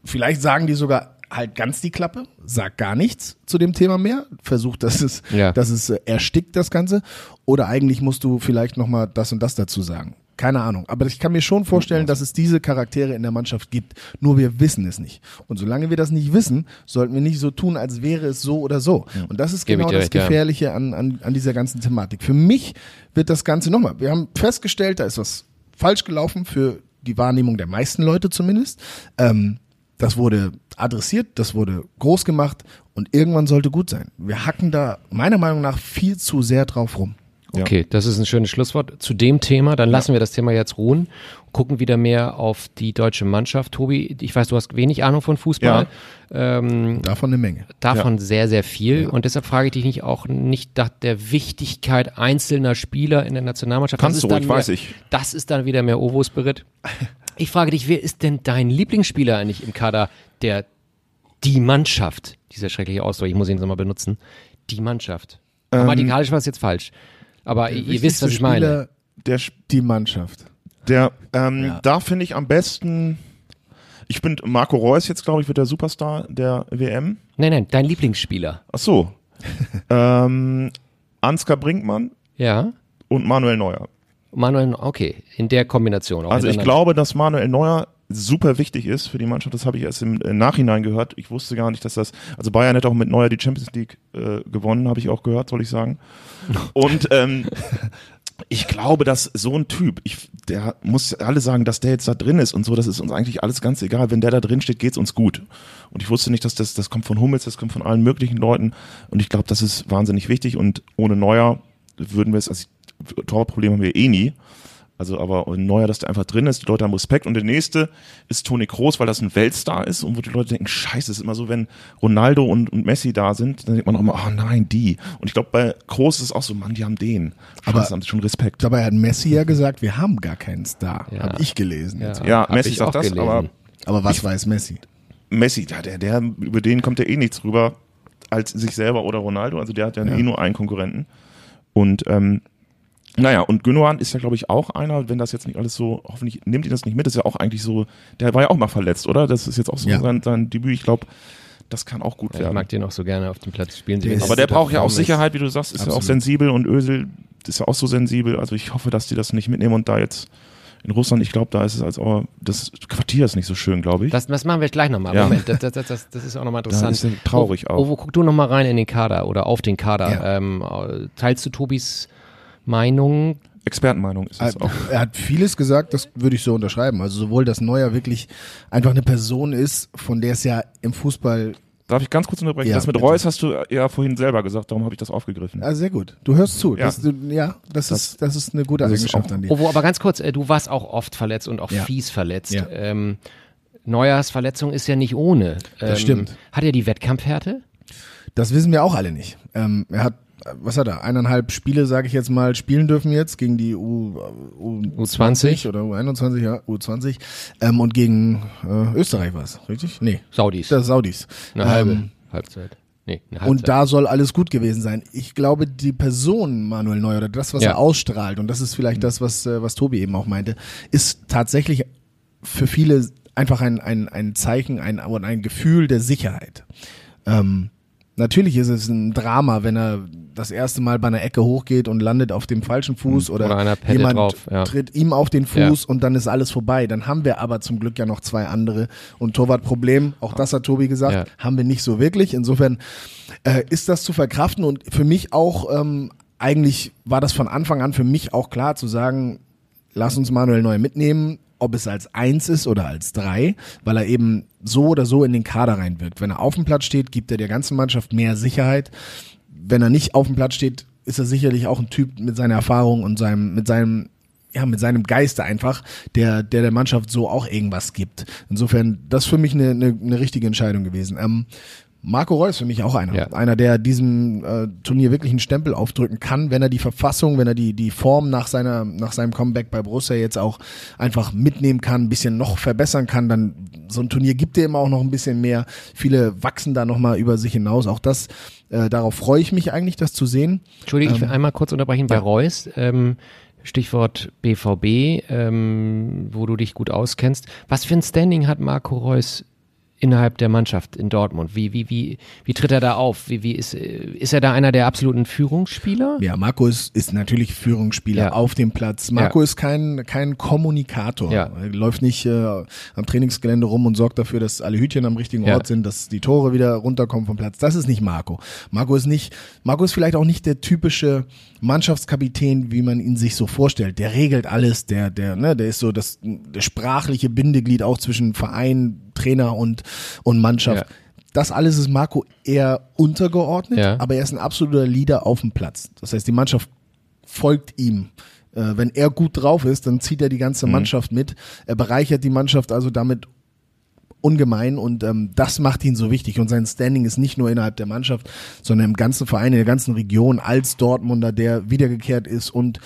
vielleicht sagen die sogar halt ganz die Klappe, sag gar nichts zu dem Thema mehr, versuch, dass es, Ja. dass es äh, erstickt das Ganze. Oder eigentlich musst du vielleicht nochmal das und das dazu sagen. Keine Ahnung. Aber ich kann mir schon vorstellen, dass es diese Charaktere in der Mannschaft gibt. Nur wir wissen es nicht. Und solange wir das nicht wissen, sollten wir nicht so tun, als wäre es so oder so. Und das ist Gebe genau das recht, ja. Gefährliche an, an, an dieser ganzen Thematik. Für mich wird das Ganze nochmal, wir haben festgestellt, da ist was falsch gelaufen für die Wahrnehmung der meisten Leute zumindest. Ähm, das wurde adressiert, das wurde groß gemacht und irgendwann sollte gut sein. Wir hacken da meiner Meinung nach viel zu sehr drauf rum. Okay, das ist ein schönes Schlusswort zu dem Thema. Dann lassen wir das Thema jetzt ruhen, gucken wieder mehr auf die deutsche Mannschaft. Tobi, ich weiß, du hast wenig Ahnung von Fußball. Ähm, Davon eine Menge. davon sehr, sehr viel. Und deshalb frage ich dich nicht auch nicht nach der Wichtigkeit einzelner Spieler in der Nationalmannschaft. Kannst das du ist dann ruhig, wieder, weiß ich. Das ist dann wieder mehr Ovo-Spirit. Ich frage dich, wer ist denn dein Lieblingsspieler eigentlich im Kader der die Mannschaft? Dieser schreckliche Ausdruck, ich muss ihn so mal benutzen. Die Mannschaft. Ähm, Grammatikalisch war es jetzt falsch. Aber ihr, wisst, was ich meine. Spieler, Der, Sp- die Mannschaft. der ähm, Ja. da finde ich am besten, ich bin Marco Reus jetzt, glaube ich, wird der Superstar der WM. Nein, nein, dein Lieblingsspieler. Ach so. ähm, Ansgar Brinkmann Ja. und Manuel Neuer. Manuel, okay, in der Kombination. Auch Also ich glaube, dass Manuel Neuer super wichtig ist für die Mannschaft. Das habe ich erst im äh, Nachhinein gehört. Ich wusste gar nicht, dass das. Also Bayern hat auch mit Neuer die Champions League äh, gewonnen, habe ich auch gehört, soll ich sagen. Und ähm, ich glaube, dass so ein Typ, ich, der muss alle sagen, dass der jetzt da drin ist und so, das ist uns eigentlich alles ganz egal. Wenn der da drin steht, geht's uns gut. Und ich wusste nicht, dass das, das kommt von Hummels, das kommt von allen möglichen Leuten. Und ich glaube, das ist wahnsinnig wichtig. Und ohne Neuer würden wir es, also Torproblem haben wir eh nie. Also aber Neuer, dass der einfach drin ist, die Leute haben Respekt. Und der nächste ist Toni Kroos, weil das ein Weltstar ist und wo die Leute denken, scheiße, es ist immer so, wenn Ronaldo und, und Messi da sind, dann denkt man auch immer, oh nein, die. Und ich glaube, bei Kroos ist es auch so, Mann, die haben den. Aber- Scheiße, haben sie schon Respekt. Dabei hat Messi ja gesagt, wir haben gar keinen Star. Ja. Habe ich gelesen. Ja, Ja, hab Messi ich sagt auch das, gelesen. aber Aber was weiß Messi? Messi, ja, der, der, über den kommt ja eh nichts rüber als sich selber oder Ronaldo. Also der hat ja, Ja. eh nur einen Konkurrenten. Und ähm, naja, und Gündogan ist ja, glaube ich, auch einer, wenn das jetzt nicht alles so, hoffentlich nimmt ihn das nicht mit, das ist ja auch eigentlich so, der war ja auch mal verletzt, oder? Das ist jetzt auch so Ja. sein, sein Debüt. Ich glaube, das kann auch gut Ich werden. mag den auch so gerne auf dem Platz spielen. Der ist- Aber der braucht ja auch ist- Sicherheit, wie du sagst, ist ja auch Absolut. sensibel und Ösel ist ja auch so sensibel. Also ich hoffe, dass die das nicht mitnehmen und da jetzt in Russland, ich glaube, da ist es als auch, das Quartier ist nicht so schön, glaube ich. Das, das machen wir gleich nochmal. Ja. Moment, das, das, das, das ist auch nochmal interessant. ist er traurig auch. Ovo, guck du nochmal rein in den Kader oder auf den Kader. Ja. Ähm, teilst du Tobis Meinung? Expertenmeinung ist Er, es auch. er hat vieles gesagt, das würde ich so unterschreiben. Also sowohl, dass Neuer wirklich einfach eine Person ist, von der es ja im Fußball Darf ich ganz kurz unterbrechen? Ja, das mit bitte. Reus hast du ja vorhin selber gesagt, darum habe ich das aufgegriffen. Ah, sehr gut. Du hörst zu. Ja. Das, ja, das, ist, das ist eine gute das Eigenschaft auch- an dir. Ovo, aber ganz kurz, äh, du warst auch oft verletzt und auch Ja. fies verletzt. Ja. Ähm, Neuers Verletzung ist ja nicht ohne. Ähm, stimmt. Hat er die Wettkampfhärte? Das wissen wir auch alle nicht. Ähm, er hat, was hat er, eineinhalb Spiele, sage ich jetzt mal, spielen dürfen jetzt gegen die U, U, U20? oder U21, ja, U20. Ähm, und gegen äh, Österreich war es, richtig? Nee, Saudis. das Saudis. eine halbe Ähm, Halbzeit. Nee. Und da soll alles gut gewesen sein. Ich glaube, die Person Manuel Neuer oder das, was Ja. er ausstrahlt, und das ist vielleicht das, was, äh, was Tobi eben auch meinte, ist tatsächlich für viele einfach ein, ein, ein Zeichen, ein, ein Gefühl der Sicherheit. Ähm, natürlich ist es ein Drama, wenn er das erste Mal bei einer Ecke hochgeht und landet auf dem falschen Fuß oder, Hm. Oder pettet jemand drauf, ja. tritt ihm auf den Fuß und dann ist alles vorbei. Dann haben wir aber zum Glück ja noch zwei andere. Und Torwartproblem, auch das hat Tobi gesagt, Ja. haben wir nicht so wirklich. Insofern äh, ist das zu verkraften und für mich auch, ähm, eigentlich war das von Anfang an für mich auch klar zu sagen, lass uns Manuel Neuer mitnehmen, ob es als eins ist oder als drei, weil er eben so oder so in den Kader reinwirkt. Wenn er auf dem Platz steht, gibt er der ganzen Mannschaft mehr Sicherheit. Wenn er nicht auf dem Platz steht, ist er sicherlich auch ein Typ mit seiner Erfahrung und seinem, mit seinem, ja, mit seinem Geiste einfach, der, der der Mannschaft so auch irgendwas gibt. Insofern, das ist für mich eine, eine, eine richtige Entscheidung gewesen. Ähm, Marco Reus für mich auch einer. Ja. Einer, der diesem äh, Turnier wirklich einen Stempel aufdrücken kann, wenn er die Verfassung, wenn er die, die Form nach seiner, nach seinem Comeback bei Borussia jetzt auch einfach mitnehmen kann, ein bisschen noch verbessern kann, dann so ein Turnier gibt dir immer auch noch ein bisschen mehr. Viele wachsen da nochmal über sich hinaus. Auch das, äh, darauf freue ich mich eigentlich, das zu sehen. Entschuldige, ich will Ähm, einmal kurz unterbrechen bei ja. Reus. Ähm, Stichwort BVB, ähm, wo du dich gut auskennst. Was für ein Standing hat Marco Reus innerhalb der Mannschaft in Dortmund? Wie, wie, wie, wie tritt er da auf? Wie, wie ist, ist er da einer der absoluten Führungsspieler? Ja, Marco ist, ist natürlich Führungsspieler Ja. auf dem Platz. Marco Ja. ist kein, kein Kommunikator. Ja. Er läuft nicht äh, am Trainingsgelände rum und sorgt dafür, dass alle Hütchen am richtigen. Ort sind, dass die Tore wieder runterkommen vom Platz. Das ist nicht Marco. Marco ist nicht, Marco ist vielleicht auch nicht der typische Mannschaftskapitän, wie man ihn sich so vorstellt. Der regelt alles, der, der, ne, der ist so das, der sprachliche Bindeglied auch zwischen Verein, Trainer und, und Mannschaft. Ja. Das alles ist Marco eher untergeordnet, Ja. aber er ist ein absoluter Leader auf dem Platz. Das heißt, die Mannschaft folgt ihm. Äh, wenn er gut drauf ist, dann zieht er die ganze Mannschaft mit. Er bereichert die Mannschaft also damit ungemein und ähm, das macht ihn so wichtig und sein Standing ist nicht nur innerhalb der Mannschaft, sondern im ganzen Verein, in der ganzen Region als Dortmunder, der wiedergekehrt ist und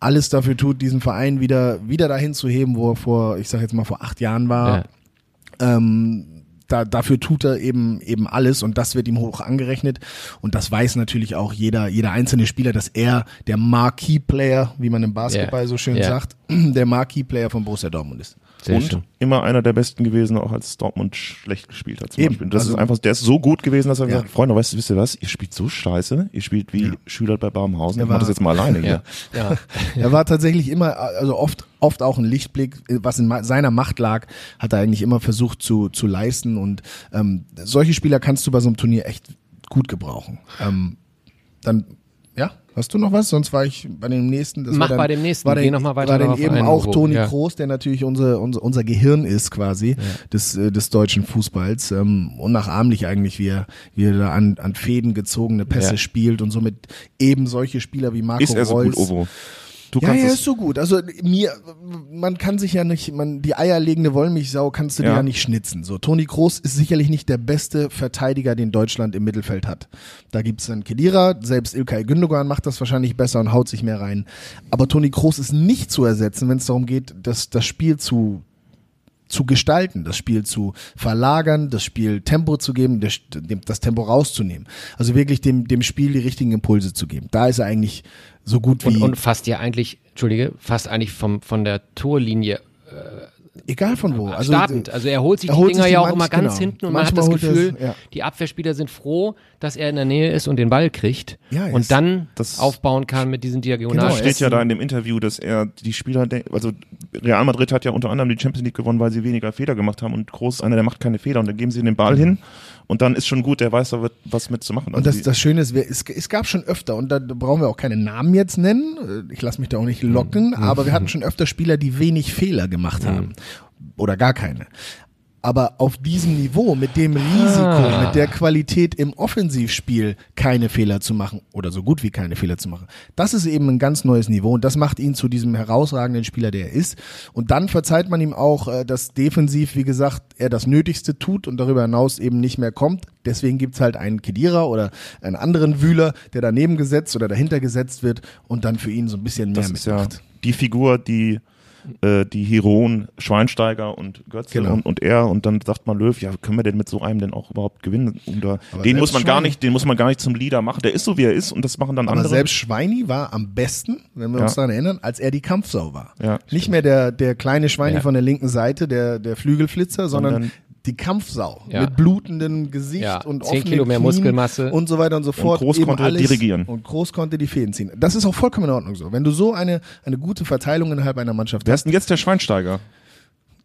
alles dafür tut, diesen Verein wieder wieder dahin zu heben, wo er vor, ich sag jetzt mal vor acht Jahren war. Ja. Ähm, da, dafür tut er eben eben alles und das wird ihm hoch angerechnet und das weiß natürlich auch jeder jeder einzelne Spieler, dass er der Marquee Player, wie man im Basketball Ja. so schön Ja. sagt, der Marquee Player von Borussia Dortmund ist. Sehr und schön. immer einer der besten gewesen, auch als Dortmund schlecht gespielt hat. Zum Eben, Beispiel. Das also- ist einfach, der ist so gut gewesen, dass er Ja. gesagt hat, Freunde, weißt du, wisst ihr was? Ihr spielt so scheiße, ihr spielt wie Schüler bei Baumhausen. Er Ich mach war- das jetzt mal alleine hier. Ja. ja. Er war tatsächlich immer, also oft, oft auch ein Lichtblick, was in seiner Macht lag, hat er eigentlich immer versucht zu, zu leisten und ähm, solche Spieler kannst du bei so einem Turnier echt gut gebrauchen. Ähm, dann, ja, hast du noch was? Sonst war ich bei dem nächsten. Das Mach war dann, bei dem nächsten. War Geh dann, noch mal weiter War dann eben auch. Toni Ja. Kroos, der natürlich unser, unser, unser Gehirn ist quasi des, äh, des deutschen Fußballs. Ähm, unnachahmlich eigentlich, wie er, wie er da an, an Fäden gezogene Pässe Ja. spielt und somit eben solche Spieler wie Marco Ist er so Reus. gut, Ovo? Du Ja, es, ist so gut. Also mir, man kann sich ja nicht, man, die eierlegende Wollmilchsau kannst du dir Ja. ja nicht schnitzen. So, Toni Kroos ist sicherlich nicht der beste Verteidiger, den Deutschland im Mittelfeld hat. Da gibt's dann Kedira, selbst Ilkay Gündogan macht das wahrscheinlich besser und haut sich mehr rein. Aber Toni Kroos ist nicht zu ersetzen, wenn es darum geht, das, das Spiel zu zu gestalten, das Spiel zu verlagern, das Spiel Tempo zu geben, das, Tempo rauszunehmen. Also wirklich dem, dem Spiel die richtigen Impulse zu geben. Da ist er eigentlich so gut wie Und, und fast ja eigentlich, Entschuldige, fast eigentlich vom, von der Torlinie Egal von wo. Also, startend. Also er holt sich er die holt Dinger sich die ja auch immer ganz genau. hinten und man hat Manchmal das er es, Gefühl, ja. die Abwehrspieler sind froh, dass er in der Nähe ist und den Ball kriegt Ja, und dann das- aufbauen kann mit diesen Genau, Diagonalen. er steht ja da in dem Interview, dass er die Spieler, also Real Madrid hat ja unter anderem die Champions League gewonnen, weil sie weniger Fehler gemacht haben und Groß ist einer, der macht keine Fehler und dann geben sie den Ball hin und dann ist schon gut, der weiß, da wird was mitzumachen. Und Also das, die- das Schöne ist, wir, es, es gab schon öfter, und da brauchen wir auch keine Namen jetzt nennen, ich lasse mich da auch nicht locken, Mhm. aber wir hatten schon öfter Spieler, die wenig Fehler gemacht haben. Oder gar keine. Aber auf diesem Niveau, mit dem Risiko, Ah. mit der Qualität im Offensivspiel keine Fehler zu machen oder so gut wie keine Fehler zu machen, das ist eben ein ganz neues Niveau und das macht ihn zu diesem herausragenden Spieler, der er ist. Und dann verzeiht man ihm auch, äh, dass defensiv, wie gesagt, er das Nötigste tut und darüber hinaus eben nicht mehr kommt. Deswegen gibt's halt einen Kedira oder einen anderen Wühler, der daneben gesetzt oder dahinter gesetzt wird und dann für ihn so ein bisschen mehr das ist ja mitmacht. die Figur, die äh, die Heroen Schweinsteiger und Götze Genau. und, und er und dann sagt man Löw, ja, können wir denn mit so einem denn auch überhaupt gewinnen? Da, Aber den muss man gar Schweini- nicht, den muss man gar nicht zum Leader machen. Der ist so wie er ist und das machen dann Aber andere. selbst Schweini war am besten, wenn wir Ja. uns daran erinnern, als er die Kampfsau war. Ja, Nicht mehr der, der kleine Schweini Ja. von der linken Seite, der, der Flügelflitzer, sondern, Sondern- die Kampfsau Ja. mit blutendem Gesicht Ja, und 10 offenen Kilo mehr Knien Muskelmasse. und so weiter und so fort. Groß Eben konnte alles, dirigieren. Und Groß konnte die Fäden ziehen. Das ist auch vollkommen in Ordnung so. Wenn du so eine, eine gute Verteilung innerhalb einer Mannschaft Wer hast, ist denn jetzt der Schweinsteiger?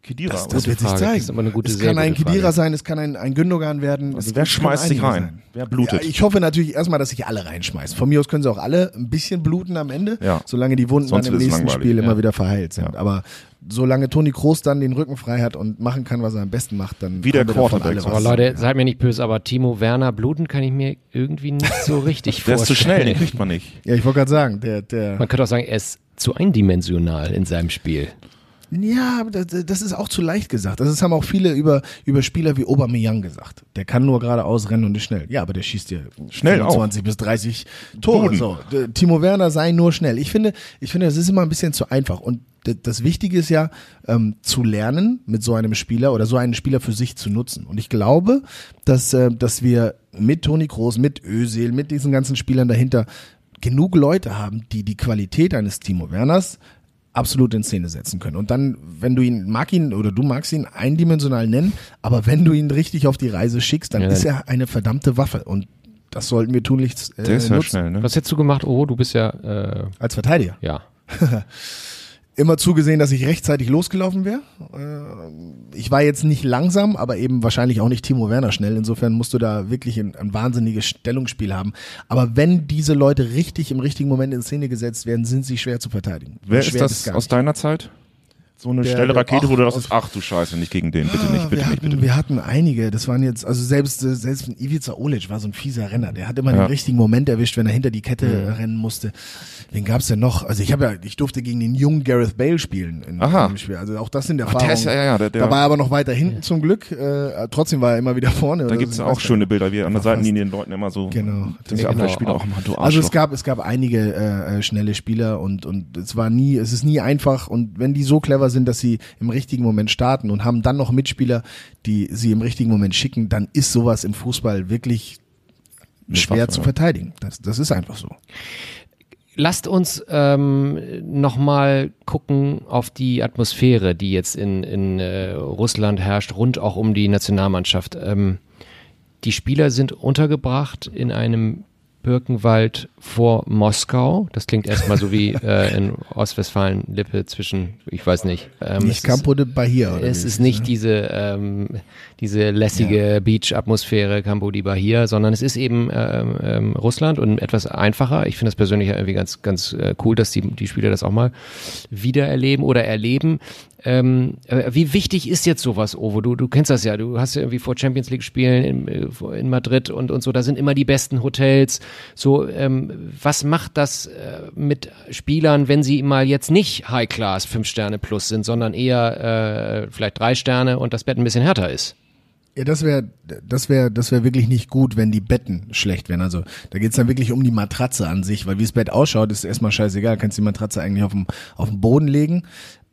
Kedira. das, das wird sich Frage. zeigen. Das ist aber eine gute, es kann ein gute Kedira Frage. sein, es kann ein, ein Gündogan werden. Also wer schmeißt sich rein? sein. Wer blutet? Ja, ich hoffe natürlich erstmal, dass sich alle reinschmeißen. Von mir aus können sie auch alle ein bisschen bluten am Ende, Ja. solange die Wunden Sonst dann im nächsten Spiel ja. immer wieder verheilt sind. Ja. Aber solange Toni Kroos dann den Rücken frei hat und machen kann, was er am besten macht, dann Wie der haben wir davon Quarterback. Aber Leute, seid mir nicht böse, aber Timo Werner bluten kann ich mir irgendwie nicht so richtig Der ist zu schnell, den vorstellen. kriegt man nicht. Ja, ich wollte gerade sagen, der, der, Man könnte auch sagen, er ist zu eindimensional in seinem Spiel. Ja, aber das, das ist auch zu leicht gesagt. Das haben auch viele über, über Spieler wie Aubameyang gesagt. Der kann nur geradeaus rennen und ist schnell. Ja, aber der schießt dir Schnell 25 bis 30 Tore. So. Timo Werner sei nur schnell. Ich finde, ich finde, das ist immer ein bisschen zu einfach. Und das Wichtige ist ja, ähm, zu lernen, mit so einem Spieler oder so einen Spieler für sich zu nutzen. Und ich glaube, dass, äh, dass wir mit Toni Kroos, mit Özil, mit diesen ganzen Spielern dahinter genug Leute haben, die die Qualität eines Timo Werners absolut in Szene setzen können. Und dann, wenn du ihn, mag ihn oder du magst ihn eindimensional nennen, aber wenn du ihn richtig auf die Reise schickst, dann Ja, ist er eine verdammte Waffe. Und das sollten wir tunlichst äh, Der ist ja nutzen. schnell, ne? Was hättest du gemacht, Oro? Du bist ja, äh, Als Verteidiger. ja. Immer zugesehen, dass ich rechtzeitig losgelaufen wäre. Äh, ich war jetzt nicht langsam, aber eben wahrscheinlich auch nicht Timo Werner schnell. Insofern musst du da wirklich ein, ein wahnsinniges Stellungsspiel haben. Aber wenn diese Leute richtig im richtigen Moment in Szene gesetzt werden, sind sie schwer zu verteidigen. Wer ist das aus deiner Zeit? So eine Der- schnelle der- Rakete, wo du ach, dachtest, ach du Scheiße, nicht gegen den, bitte Ah, nicht, bitte wir, nicht, hatten, bitte nicht. wir hatten einige, das waren jetzt, also selbst, äh, selbst ein Ivica Olic war so ein fieser Renner, der hat immer Ja. den richtigen Moment erwischt, wenn er hinter die Kette äh, rennen musste. Wen gab's denn noch? Also ich habe ja, ich durfte gegen den jungen Gareth Bale spielen in Aha. dem Spiel. Also auch das sind Ach, Erfahrungen. der ist ja, ja, ja, der, der, da war er aber noch weiter hinten zum Glück. Äh, trotzdem war er immer wieder vorne. da gibt's so, ja ich auch schöne Bilder, wie er an der. Seitenlinie den Leuten immer so, Genau. das Ja, ja, genau. Spieler auch immer, du Also es gab es gab einige äh, schnelle Spieler und und es war nie es ist nie einfach und wenn die so clever sind, dass sie im richtigen Moment starten und haben dann noch Mitspieler, die sie im richtigen Moment schicken, dann ist sowas im Fußball wirklich schwer zu verteidigen. Das das ist einfach so. Lasst uns ähm, nochmal gucken auf die Atmosphäre, die jetzt in, in äh, Russland herrscht, rund auch um die Nationalmannschaft. Ähm, die Spieler sind untergebracht in einem Birkenwald vor Moskau. Das klingt erstmal so wie äh, in Ostwestfalen-Lippe zwischen, ich weiß nicht. Ähm, es Nicht ist- Campo de Bahia oder es wie? ist nicht diese, ähm, diese lässige Beach-Atmosphäre Campo di Bahia, sondern es ist eben ähm, ähm, Russland und etwas einfacher. Ich finde das persönlich ja irgendwie ganz, ganz äh, cool, dass die, die Spieler das auch mal wiedererleben oder erleben. Ähm, äh, wie wichtig ist jetzt sowas, Ovo? Du, du kennst das ja. Du hast ja irgendwie vor Champions League Spielen in, äh, in Madrid und, und so. Da sind immer die besten Hotels. So, ähm, was macht das äh, mit Spielern, wenn sie mal jetzt nicht High Class fünf Sterne plus sind, sondern eher äh, vielleicht drei Sterne und das Bett ein bisschen härter ist? Ja, das wäre das wäre das wäre wirklich nicht gut, wenn die Betten schlecht wären. Also da geht's dann wirklich um die Matratze an sich, weil wie das Bett ausschaut, ist erstmal scheißegal. Kannst die Matratze eigentlich auf dem auf dem Boden legen.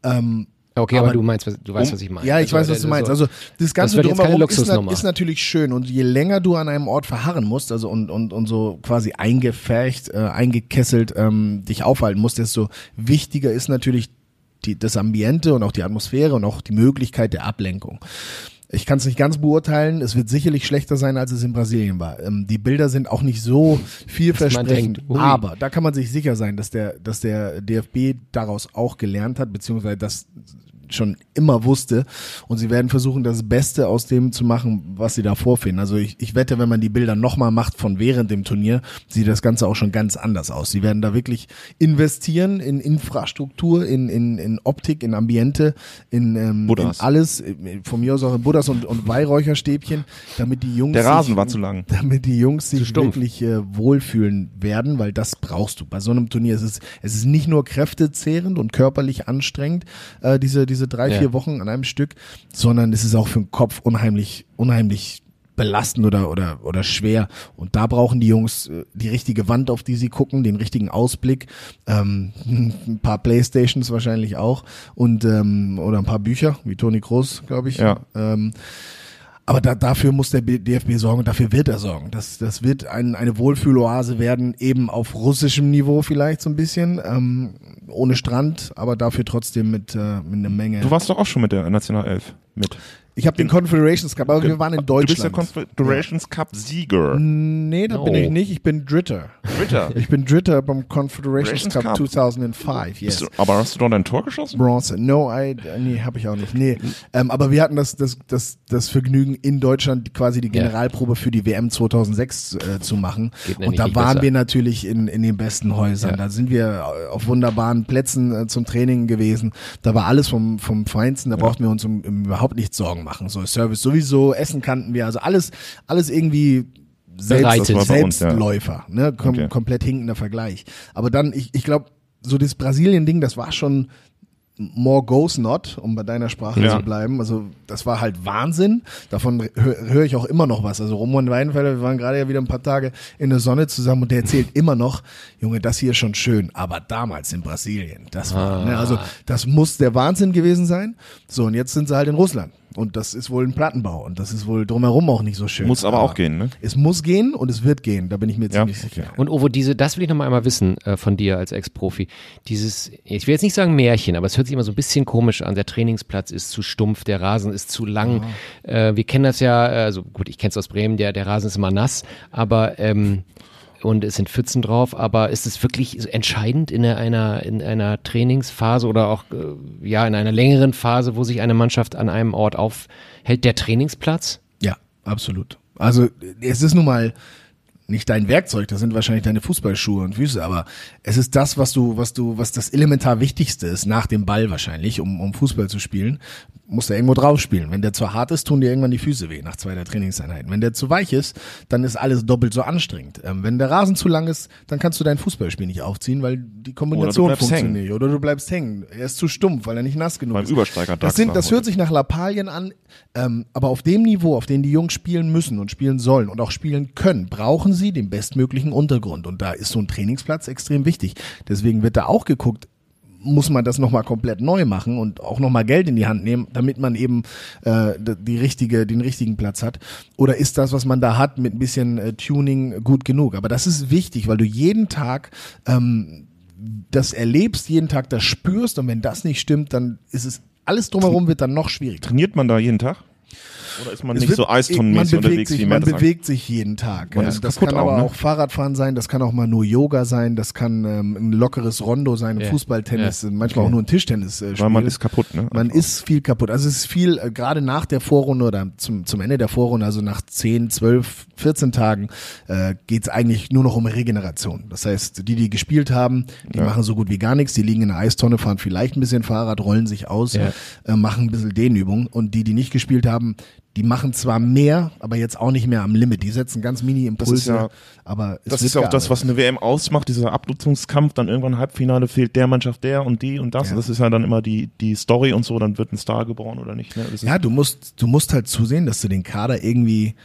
Ähm, Okay, aber, Aber- du meinst, was- du weißt, was ich meine. Ja, ich Also, weiß, was du meinst. so- Also das Ganze keine drumherum ist, ist natürlich schön und je länger du an einem Ort verharren musst, also und und und so quasi eingefärcht, äh, eingekesselt ähm, dich aufhalten musst, desto wichtiger ist natürlich die, das Ambiente und auch die Atmosphäre und auch die Möglichkeit der Ablenkung. Ich kann es nicht ganz beurteilen. Es wird sicherlich schlechter sein, als es in Brasilien war. Ähm, die Bilder sind auch nicht so vielversprechend, denkt, aber da kann man sich sicher sein, dass der, dass der DFB daraus auch gelernt hat, beziehungsweise das schon immer wusste und sie werden versuchen, das Beste aus dem zu machen, was sie da vorfinden. Also ich, ich wette, wenn man die Bilder nochmal macht von während dem Turnier, sieht das Ganze auch schon ganz anders aus. Sie werden da wirklich investieren in Infrastruktur, in, in, in Optik, in Ambiente, in, ähm, in alles, von mir aus auch in Buddhas und, und Weihräucherstäbchen, damit die Jungs Der Rasen sich, war zu lang. damit die Jungs sich wirklich äh, wohlfühlen werden, weil das brauchst du. Bei so einem Turnier ist es, es ist nicht nur kräftezehrend und körperlich anstrengend, äh, diese, diese drei, Ja. vier Wochen an einem Stück, sondern es ist auch für den Kopf unheimlich, unheimlich belastend oder, oder, oder schwer. Und da brauchen die Jungs äh, die richtige Wand, auf die sie gucken, den richtigen Ausblick, ähm, ein paar Playstations wahrscheinlich auch und ähm, oder ein paar Bücher, wie Toni Kroos, glaube ich. Ja. Ähm, aber da, dafür muss der DFB sorgen dafür wird er sorgen. Das, das wird ein, eine Wohlfühloase werden, eben auf russischem Niveau vielleicht so ein bisschen, ähm, ohne Strand, aber dafür trotzdem mit, äh, mit einer Menge. Du warst doch auch schon mit der Nationalelf mit. Ich habe den Confederations Cup, aber wir waren in Du bist der Deutschland. Confederations Cup Sieger. Nee, da bin No. ich nicht. Ich bin Dritter. Dritter. Ich bin Dritter beim Confederations Cup, Cup. 2005. Yes. Du, aber hast du dort ein Tor geschossen? Bronze. No, I, nee, habe ich auch nicht. Nee. Ähm, aber wir hatten das, das, das, das Vergnügen, in Deutschland quasi die Ja. Generalprobe für die WM 2006 äh, zu machen. Geht Und da waren besser. wir natürlich in, in den besten Häusern. Ja. Da sind wir auf wunderbaren Plätzen äh, zum Training gewesen. Da war alles vom, vom Feinsten. Da brauchten wir uns um, um überhaupt nichts Sorgen machen. So Service sowieso, Essen kannten wir. Also alles, alles irgendwie selbst, bei uns, ja. Selbstläufer. Ne? Kom Okay. Komplett hinkender Vergleich. Aber dann, ich, ich glaube, so das Brasilien-Ding, das war schon more goes not, um bei deiner Sprache Ja. zu bleiben. Also das war halt Wahnsinn. Davon höre hör ich auch immer noch was. Also Roman Weidenfelder, wir waren gerade ja wieder ein paar Tage in der Sonne zusammen und der erzählt immer noch, Junge, das hier ist schon schön, aber damals in Brasilien, das war, ne, also das muss der Wahnsinn gewesen sein. So, und jetzt sind sie halt in Russland. Und das ist wohl ein Plattenbau und das ist wohl drumherum auch nicht so schön. Muss aber auch gehen, ne? Es muss gehen und es wird gehen, da bin ich mir Ja, ziemlich sicher. Und Ovo, diese, das will ich noch mal einmal wissen äh, von dir als Ex-Profi. Dieses, ich will jetzt nicht sagen Märchen, aber es hört sich immer so ein bisschen komisch an. Der Trainingsplatz ist zu stumpf, der Rasen ist zu lang. Äh, wir kennen das ja, äh, also gut, ich kenne es aus Bremen, der, der Rasen ist immer nass, aber ähm, und es sind Pfützen drauf, aber ist es wirklich entscheidend in einer, in einer Trainingsphase oder auch äh, ja in einer längeren Phase, wo sich eine Mannschaft an einem Ort aufhält, der Trainingsplatz? Ja, absolut. Also es ist nun mal nicht dein Werkzeug, das sind wahrscheinlich deine Fußballschuhe und Füße, aber es ist das, was du, was du, was das elementar Wichtigste ist, nach dem Ball wahrscheinlich, um, um Fußball zu spielen, musst du irgendwo drauf spielen. Wenn der zu hart ist, tun dir irgendwann die Füße weh nach zwei der Trainingseinheiten. Wenn der zu weich ist, dann ist alles doppelt so anstrengend. Ähm, wenn der Rasen zu lang ist, dann kannst du dein Fußballspiel nicht aufziehen, weil die Kombination funktioniert hängen. nicht. Oder du bleibst hängen. Er ist zu stumpf, weil er nicht nass genug Beim ist. Übersteiger Das, sind, das hört sich nach Lappalien an, ähm, aber auf dem Niveau, auf dem die Jungs spielen müssen und spielen sollen und auch spielen können, brauchen sie den bestmöglichen Untergrund. Und da ist so ein Trainingsplatz extrem wichtig. Deswegen wird da auch geguckt, muss man das nochmal komplett neu machen und auch nochmal Geld in die Hand nehmen, damit man eben äh, die richtige, den richtigen Platz hat? Oder ist das, was man da hat, mit ein bisschen äh, Tuning gut genug? Aber das ist wichtig, weil du jeden Tag ähm, das erlebst, jeden Tag das spürst und wenn das nicht stimmt, dann ist es alles drumherum wird dann noch schwieriger. Trainiert man da jeden Tag? Oder ist man Es nicht wird- so eistonnenmäßig man bewegt unterwegs sich, wie Man bewegt sich jeden Tag. Ja, das kann aber auch, ne? auch Fahrradfahren sein, das kann auch mal nur Yoga sein, das kann ähm, ein lockeres Rondo sein, Ja. Fußballtennis, manchmal auch nur ein Tischtennis. Äh, Weil man ist kaputt, ne? Man ist viel kaputt. Also es ist viel, äh, gerade nach der Vorrunde oder zum, zum Ende der Vorrunde, also nach 10, 12, 14 Tagen, äh, geht es eigentlich nur noch um Regeneration. Das heißt, die, die gespielt haben, die Ja. machen so gut wie gar nichts, die liegen in der Eistonne, fahren vielleicht ein bisschen Fahrrad, rollen sich aus, Ja. äh, machen ein bisschen Dehnübung. Und die, die nicht gespielt haben, die machen zwar mehr, aber jetzt auch nicht mehr am Limit. Die setzen ganz Mini-Impulse, Das ist ja- aber es Das ist ja auch das, was eine WM ausmacht, dieser Abnutzungskampf, dann irgendwann Halbfinale fehlt der Mannschaft der und die und das. Ja. Das ist ja dann immer die, die Story und so, dann wird ein Star geboren oder nicht. Ne? Ja, du musst, du musst halt zusehen, dass du den Kader irgendwie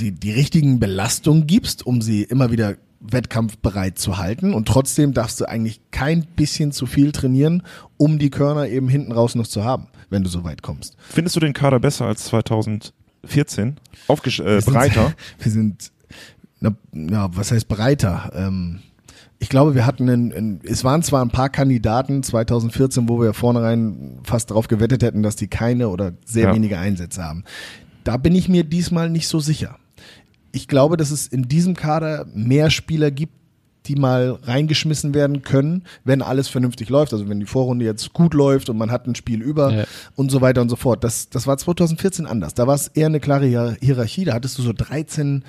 die, die richtigen Belastungen gibst, um sie immer wieder wettkampfbereit zu halten. Und trotzdem darfst du eigentlich kein bisschen zu viel trainieren, um die Körner eben hinten raus noch zu haben, wenn du so weit kommst. Findest du den Kader besser als 2014? Aufgesch äh, breiter? Wir sind, na, ja, was heißt breiter? Ähm, ich glaube, wir hatten, einen, einen, es waren zwar ein paar Kandidaten 2014, wo wir vornherein fast darauf gewettet hätten, dass die keine oder sehr Ja. wenige Einsätze haben. Da bin ich mir diesmal nicht so sicher. Ich glaube, dass es in diesem Kader mehr Spieler gibt, die mal reingeschmissen werden können, wenn alles vernünftig läuft. Also wenn die Vorrunde jetzt gut läuft und man hat ein Spiel über Ja. und so weiter und so fort. Das, das war 2014 anders. Da war es eher eine klare Hier- Hierarchie. Da hattest du so 13,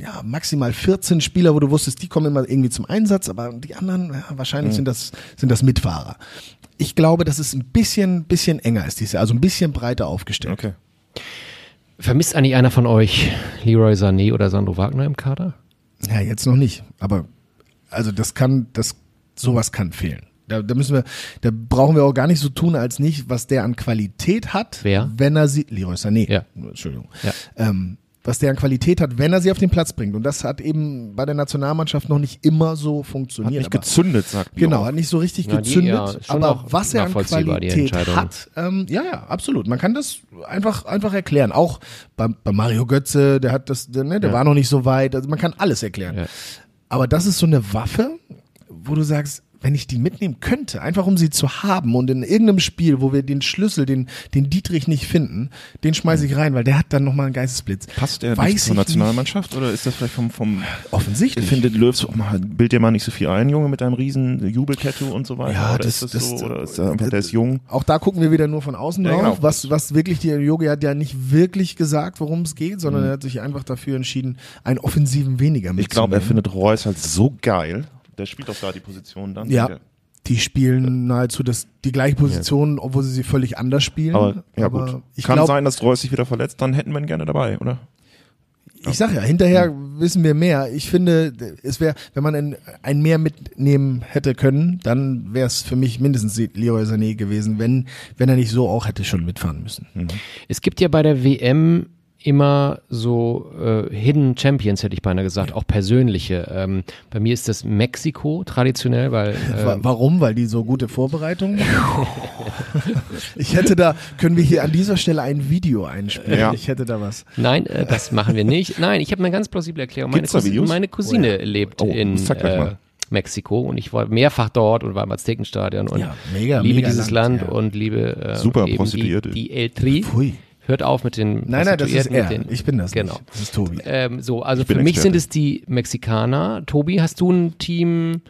ja, maximal 14 Spieler, wo du wusstest, die kommen immer irgendwie zum Einsatz, aber die anderen, ja, wahrscheinlich sind das, sind das Mitfahrer. Ich glaube, dass es ein bisschen, bisschen enger ist dieses Jahr, also ein bisschen breiter aufgestellt. Okay. Vermisst eigentlich einer von euch Leroy Sané oder Sandro Wagner im Kader? Ja, jetzt noch nicht. Aber also das kann, das sowas kann fehlen. Da, da müssen wir, da brauchen wir auch gar nicht so tun, als nicht, was der an Qualität hat, Wer? wenn er sie, Leroy Sané, Ja. Entschuldigung, Ja. ähm, was der an Qualität hat, wenn er sie auf den Platz bringt. Und das hat eben bei der Nationalmannschaft noch nicht immer so Hat funktioniert. nicht aber- gezündet, sagt Genau, Björk. hat nicht so richtig Ja, die- gezündet, ja, schon aber auch was er an die Qualität Entscheidung. hat, ähm, ja, ja, absolut. Man kann das einfach, einfach erklären. Auch bei, bei Mario Götze, der hat das, der, ne, der Ja. war noch nicht so weit. Also man kann alles erklären. Ja. Aber das ist so eine Waffe, wo du sagst, wenn ich die mitnehmen könnte, einfach um sie zu haben und in irgendeinem Spiel, wo wir den Schlüssel, den, den Dietrich nicht finden, den schmeiße ich rein, weil der hat dann nochmal einen Geistesblitz. Passt der Weiß nicht zur Nationalmannschaft oder ist das vielleicht vom, vom Offensichtlich. Findet Löw so, mal, bild dir mal nicht so viel ein, Junge, mit deinem riesen Jubeltattoo und so weiter. Ja, das- ist das, das- so? Oder ist der, einfach, der ist jung? Auch da gucken wir wieder nur von außen Ja, drauf. genau. Was, was wirklich, die Yogi hat ja nicht wirklich gesagt, worum es geht, sondern Mhm. er hat sich einfach dafür entschieden, einen offensiven weniger Ich glaube, er mitzunehmen. findet Reus halt so geil. Der spielt doch da die Position dann. Ja. Der- Die spielen nahezu das, die gleiche Position, obwohl sie sie völlig anders spielen. Aber, ja gut. ich Kann glaube, sein, dass Reus sich wieder verletzt, dann hätten wir ihn gerne dabei, oder? ich sag ja, hinterher wissen wir mehr. Ich finde, es wäre, wenn man ein, ein mehr mitnehmen hätte können, dann wäre es für mich mindestens Leroy Sané gewesen, wenn, wenn er nicht so auch hätte schon mitfahren müssen. Es gibt ja bei der WM immer so äh, Hidden Champions, hätte ich beinahe gesagt, auch persönliche. Ähm, bei mir ist das Mexiko traditionell, weil äh, Warum? Weil die so gute Vorbereitungen machen? Ich hätte da, können wir hier an dieser Stelle ein Video einspielen? Ja. Ich hätte da was. nein, äh, das machen wir nicht. Nein, ich habe eine ganz plausible Erklärung. Meine, Cousine, Videos? meine Cousine lebt Oh, in äh, mal. Mexiko und ich war mehrfach dort und war im Aztekenstadion und Ja, mega, liebe mega dieses Land, Land, ja. und liebe äh, Super eben die, die El Tri. Pfui. Hört auf mit den Nein, nein, das ist er. den- Ich bin das Genau. nicht. Das ist Tobi. Ähm, so, also für mich Experte. sind es die Mexikaner. Tobi, hast du ein Team,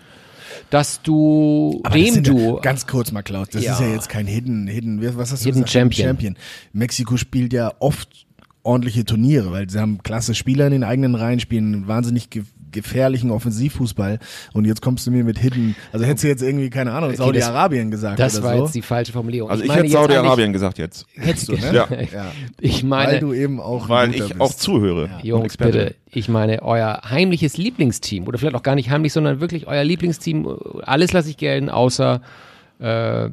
dass du, Aber das dem du, Ja, ganz kurz mal, Klaus, das Ja. ist ja jetzt kein Hidden, Hidden, was hast du Hidden gesagt? Champion. Champion. Mexiko spielt ja oft ordentliche Turniere, weil sie haben klasse Spieler in den eigenen Reihen, spielen wahnsinnig gefährlichen Offensivfußball und jetzt kommst du mir mit Hidden, also hättest du jetzt irgendwie, keine Ahnung, Okay, Saudi-Arabien gesagt Das oder war so. jetzt die falsche Formulierung. Also ich, meine hätte jetzt Saudi-Arabien gesagt jetzt. Hättest du, ne? Ja. ja, Ich weil meine, du eben auch Weil ich bist. auch zuhöre. und Jungs, bitte, ich meine, euer heimliches Lieblingsteam, oder vielleicht auch gar nicht heimlich, sondern wirklich euer Lieblingsteam, alles lasse ich gelten, außer äh,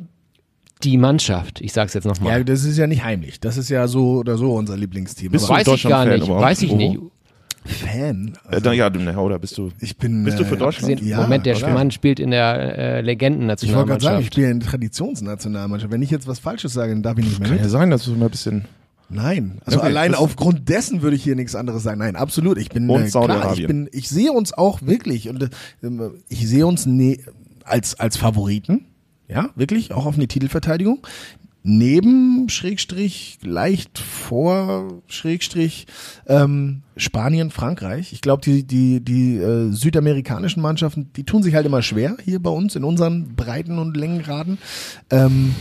die Mannschaft. Ich sag's jetzt Ja, nochmal. das ist ja nicht heimlich. Das ist ja so oder so unser Lieblingsteam. Bist Aber weiß ich gar nicht, weiß ich Oh. nicht. Fan? Äh, da, ja, du- ne, oder bist du? Ich bin. Bist du für äh, Deutschland? Gesehen, Ja, Moment, der oder? Mann spielt in der äh, Ich wollte gerade sagen, ich Legendennationalmannschaft. spiele in der Traditionsnationalmannschaft. Wenn ich jetzt was Falsches sage, dann darf ich nicht mehr Kann ja mit. sein, dass du mal ein bisschen. Nein, also Okay, allein aufgrund dessen würde ich hier nichts anderes sagen. Nein, absolut. Ich bin Und äh, klar, ich Saudi-Arabien. bin, ich sehe uns auch wirklich und äh, ich sehe uns ne, als als Favoriten, ja, wirklich auch auf eine Titelverteidigung. Neben Schrägstrich leicht vor Schrägstrich ähm, Spanien, Frankreich. Ich glaube, die die die äh, südamerikanischen Mannschaften, die tun sich halt immer schwer hier bei uns in unseren Breiten und Längengraden. Ähm,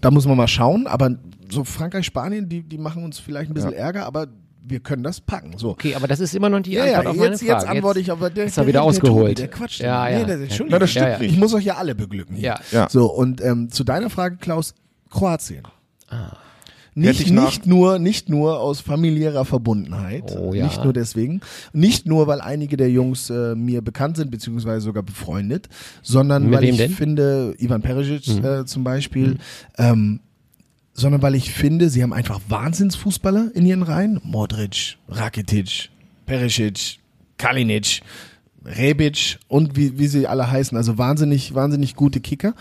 da muss man mal schauen, aber so Frankreich, Spanien, die, die machen uns vielleicht ein bisschen Ärger, aber wir können das packen. So. Okay, aber das ist immer noch die Ja, Antwort ja, auf meine jetzt, Frage. jetzt antworte ich, aber der, ist er der, wieder der ausgeholt. Tobi, der quatscht. Ja, ja. Nee, das, Entschuldigung. Na, das stimmt Ja, ja. Ich muss euch ja alle beglücken. Ja. Ja. So, und ähm, zu deiner Frage, Klaus, Kroatien. Hätte Nicht, nicht nur, nicht nur aus familiärer Verbundenheit, Oh, ja. nicht nur deswegen, nicht nur, weil einige der Jungs äh, mir bekannt sind, beziehungsweise sogar befreundet, sondern Mit weil ich denn? finde, Ivan Perisic äh, zum Beispiel, ähm, sondern weil ich finde, sie haben einfach Wahnsinnsfußballer in ihren Reihen. Modric, Rakitic, Perisic, Kalinic, Rebic und wie, wie sie alle heißen. Also wahnsinnig, wahnsinnig gute Kicker.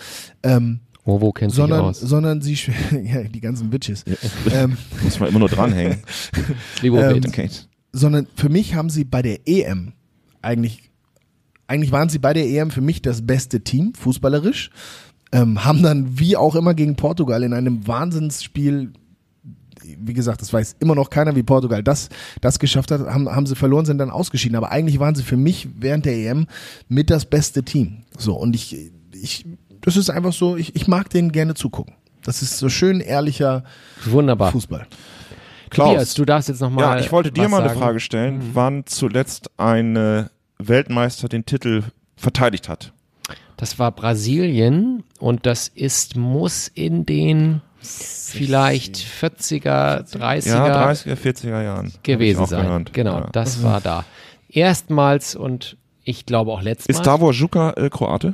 Ähm, Oh, wo sich sondern, aus? sondern sie, ja, die ganzen Bitches. Ähm, Muss man immer nur dranhängen. Slivovit. Okay. sondern für mich haben sie bei der EM eigentlich, eigentlich waren sie bei der EM für mich das beste Team, fußballerisch. Ähm, haben dann wie auch immer gegen Portugal in einem Wahnsinnsspiel, wie gesagt, das weiß immer noch keiner, wie Portugal das, das geschafft hat, haben, haben sie verloren, sind dann ausgeschieden. Aber eigentlich waren sie für mich während der EM mit das beste Team. So, und ich, ich, das ist einfach so, ich, ich mag denen gerne zugucken. Das ist so schön ehrlicher Wunderbar. Fußball. Klaus. Tobias, du darfst jetzt nochmal. Ja, ich wollte dir mal eine sagen. Frage stellen, wann zuletzt ein Weltmeister den Titel verteidigt hat. Das war Brasilien und das ist, muss in den vielleicht 40er, 30er Ja, 30er, 40er Jahren. Gewesen sein. gehört. Genau, Ja. das war da. Erstmals und ich glaube auch letztmals. Ist Davor Juka äh, Kroate?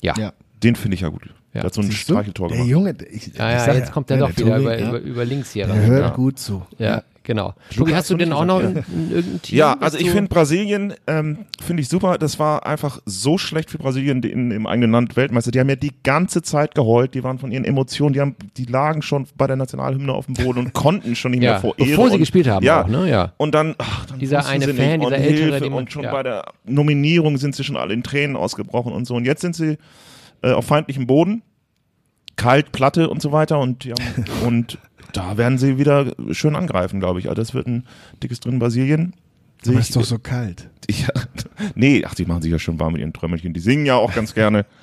Ja. Ja. Den finde ich ja gut. Ja. Der hat so ein Siehst du? Streicheltor Der gemacht. Junge, ich, Ja, ich ja, sag jetzt ja, kommt der ja, doch wieder Tobi, über, ja, über, über links hier Der rein. hört Ja. gut zu. Ja, genau. Tobi, hast du denn auch noch irgendein Team? Ja, also ich du- finde Brasilien, ähm, finde ich super. Das war einfach so schlecht für Brasilien in, im eigenen Land Weltmeister. Die haben ja die ganze Zeit geheult. Die waren von ihren Emotionen, die haben, die lagen schon bei der Nationalhymne auf dem Boden und konnten schon nicht Ja, mehr vor bevor Ehre sie und, gespielt haben ja, auch, ne? Ja. Und dann, ach, dann Dieser wussten eine sie Fan, dieser und ältere, Hilfe den man- und schon ja. bei der Nominierung sind sie schon alle in Tränen ausgebrochen und so. Und jetzt sind sie äh, auf feindlichem Boden, kalt, Platte und so weiter und ja, und da werden sie wieder schön angreifen, glaube ich. Also das wird ein dickes drin Brasilien. Aber ich- ist doch so kalt. ja, nee, ach, die machen sich ja schon warm mit ihren Trömmelchen. Die singen ja auch ganz gerne.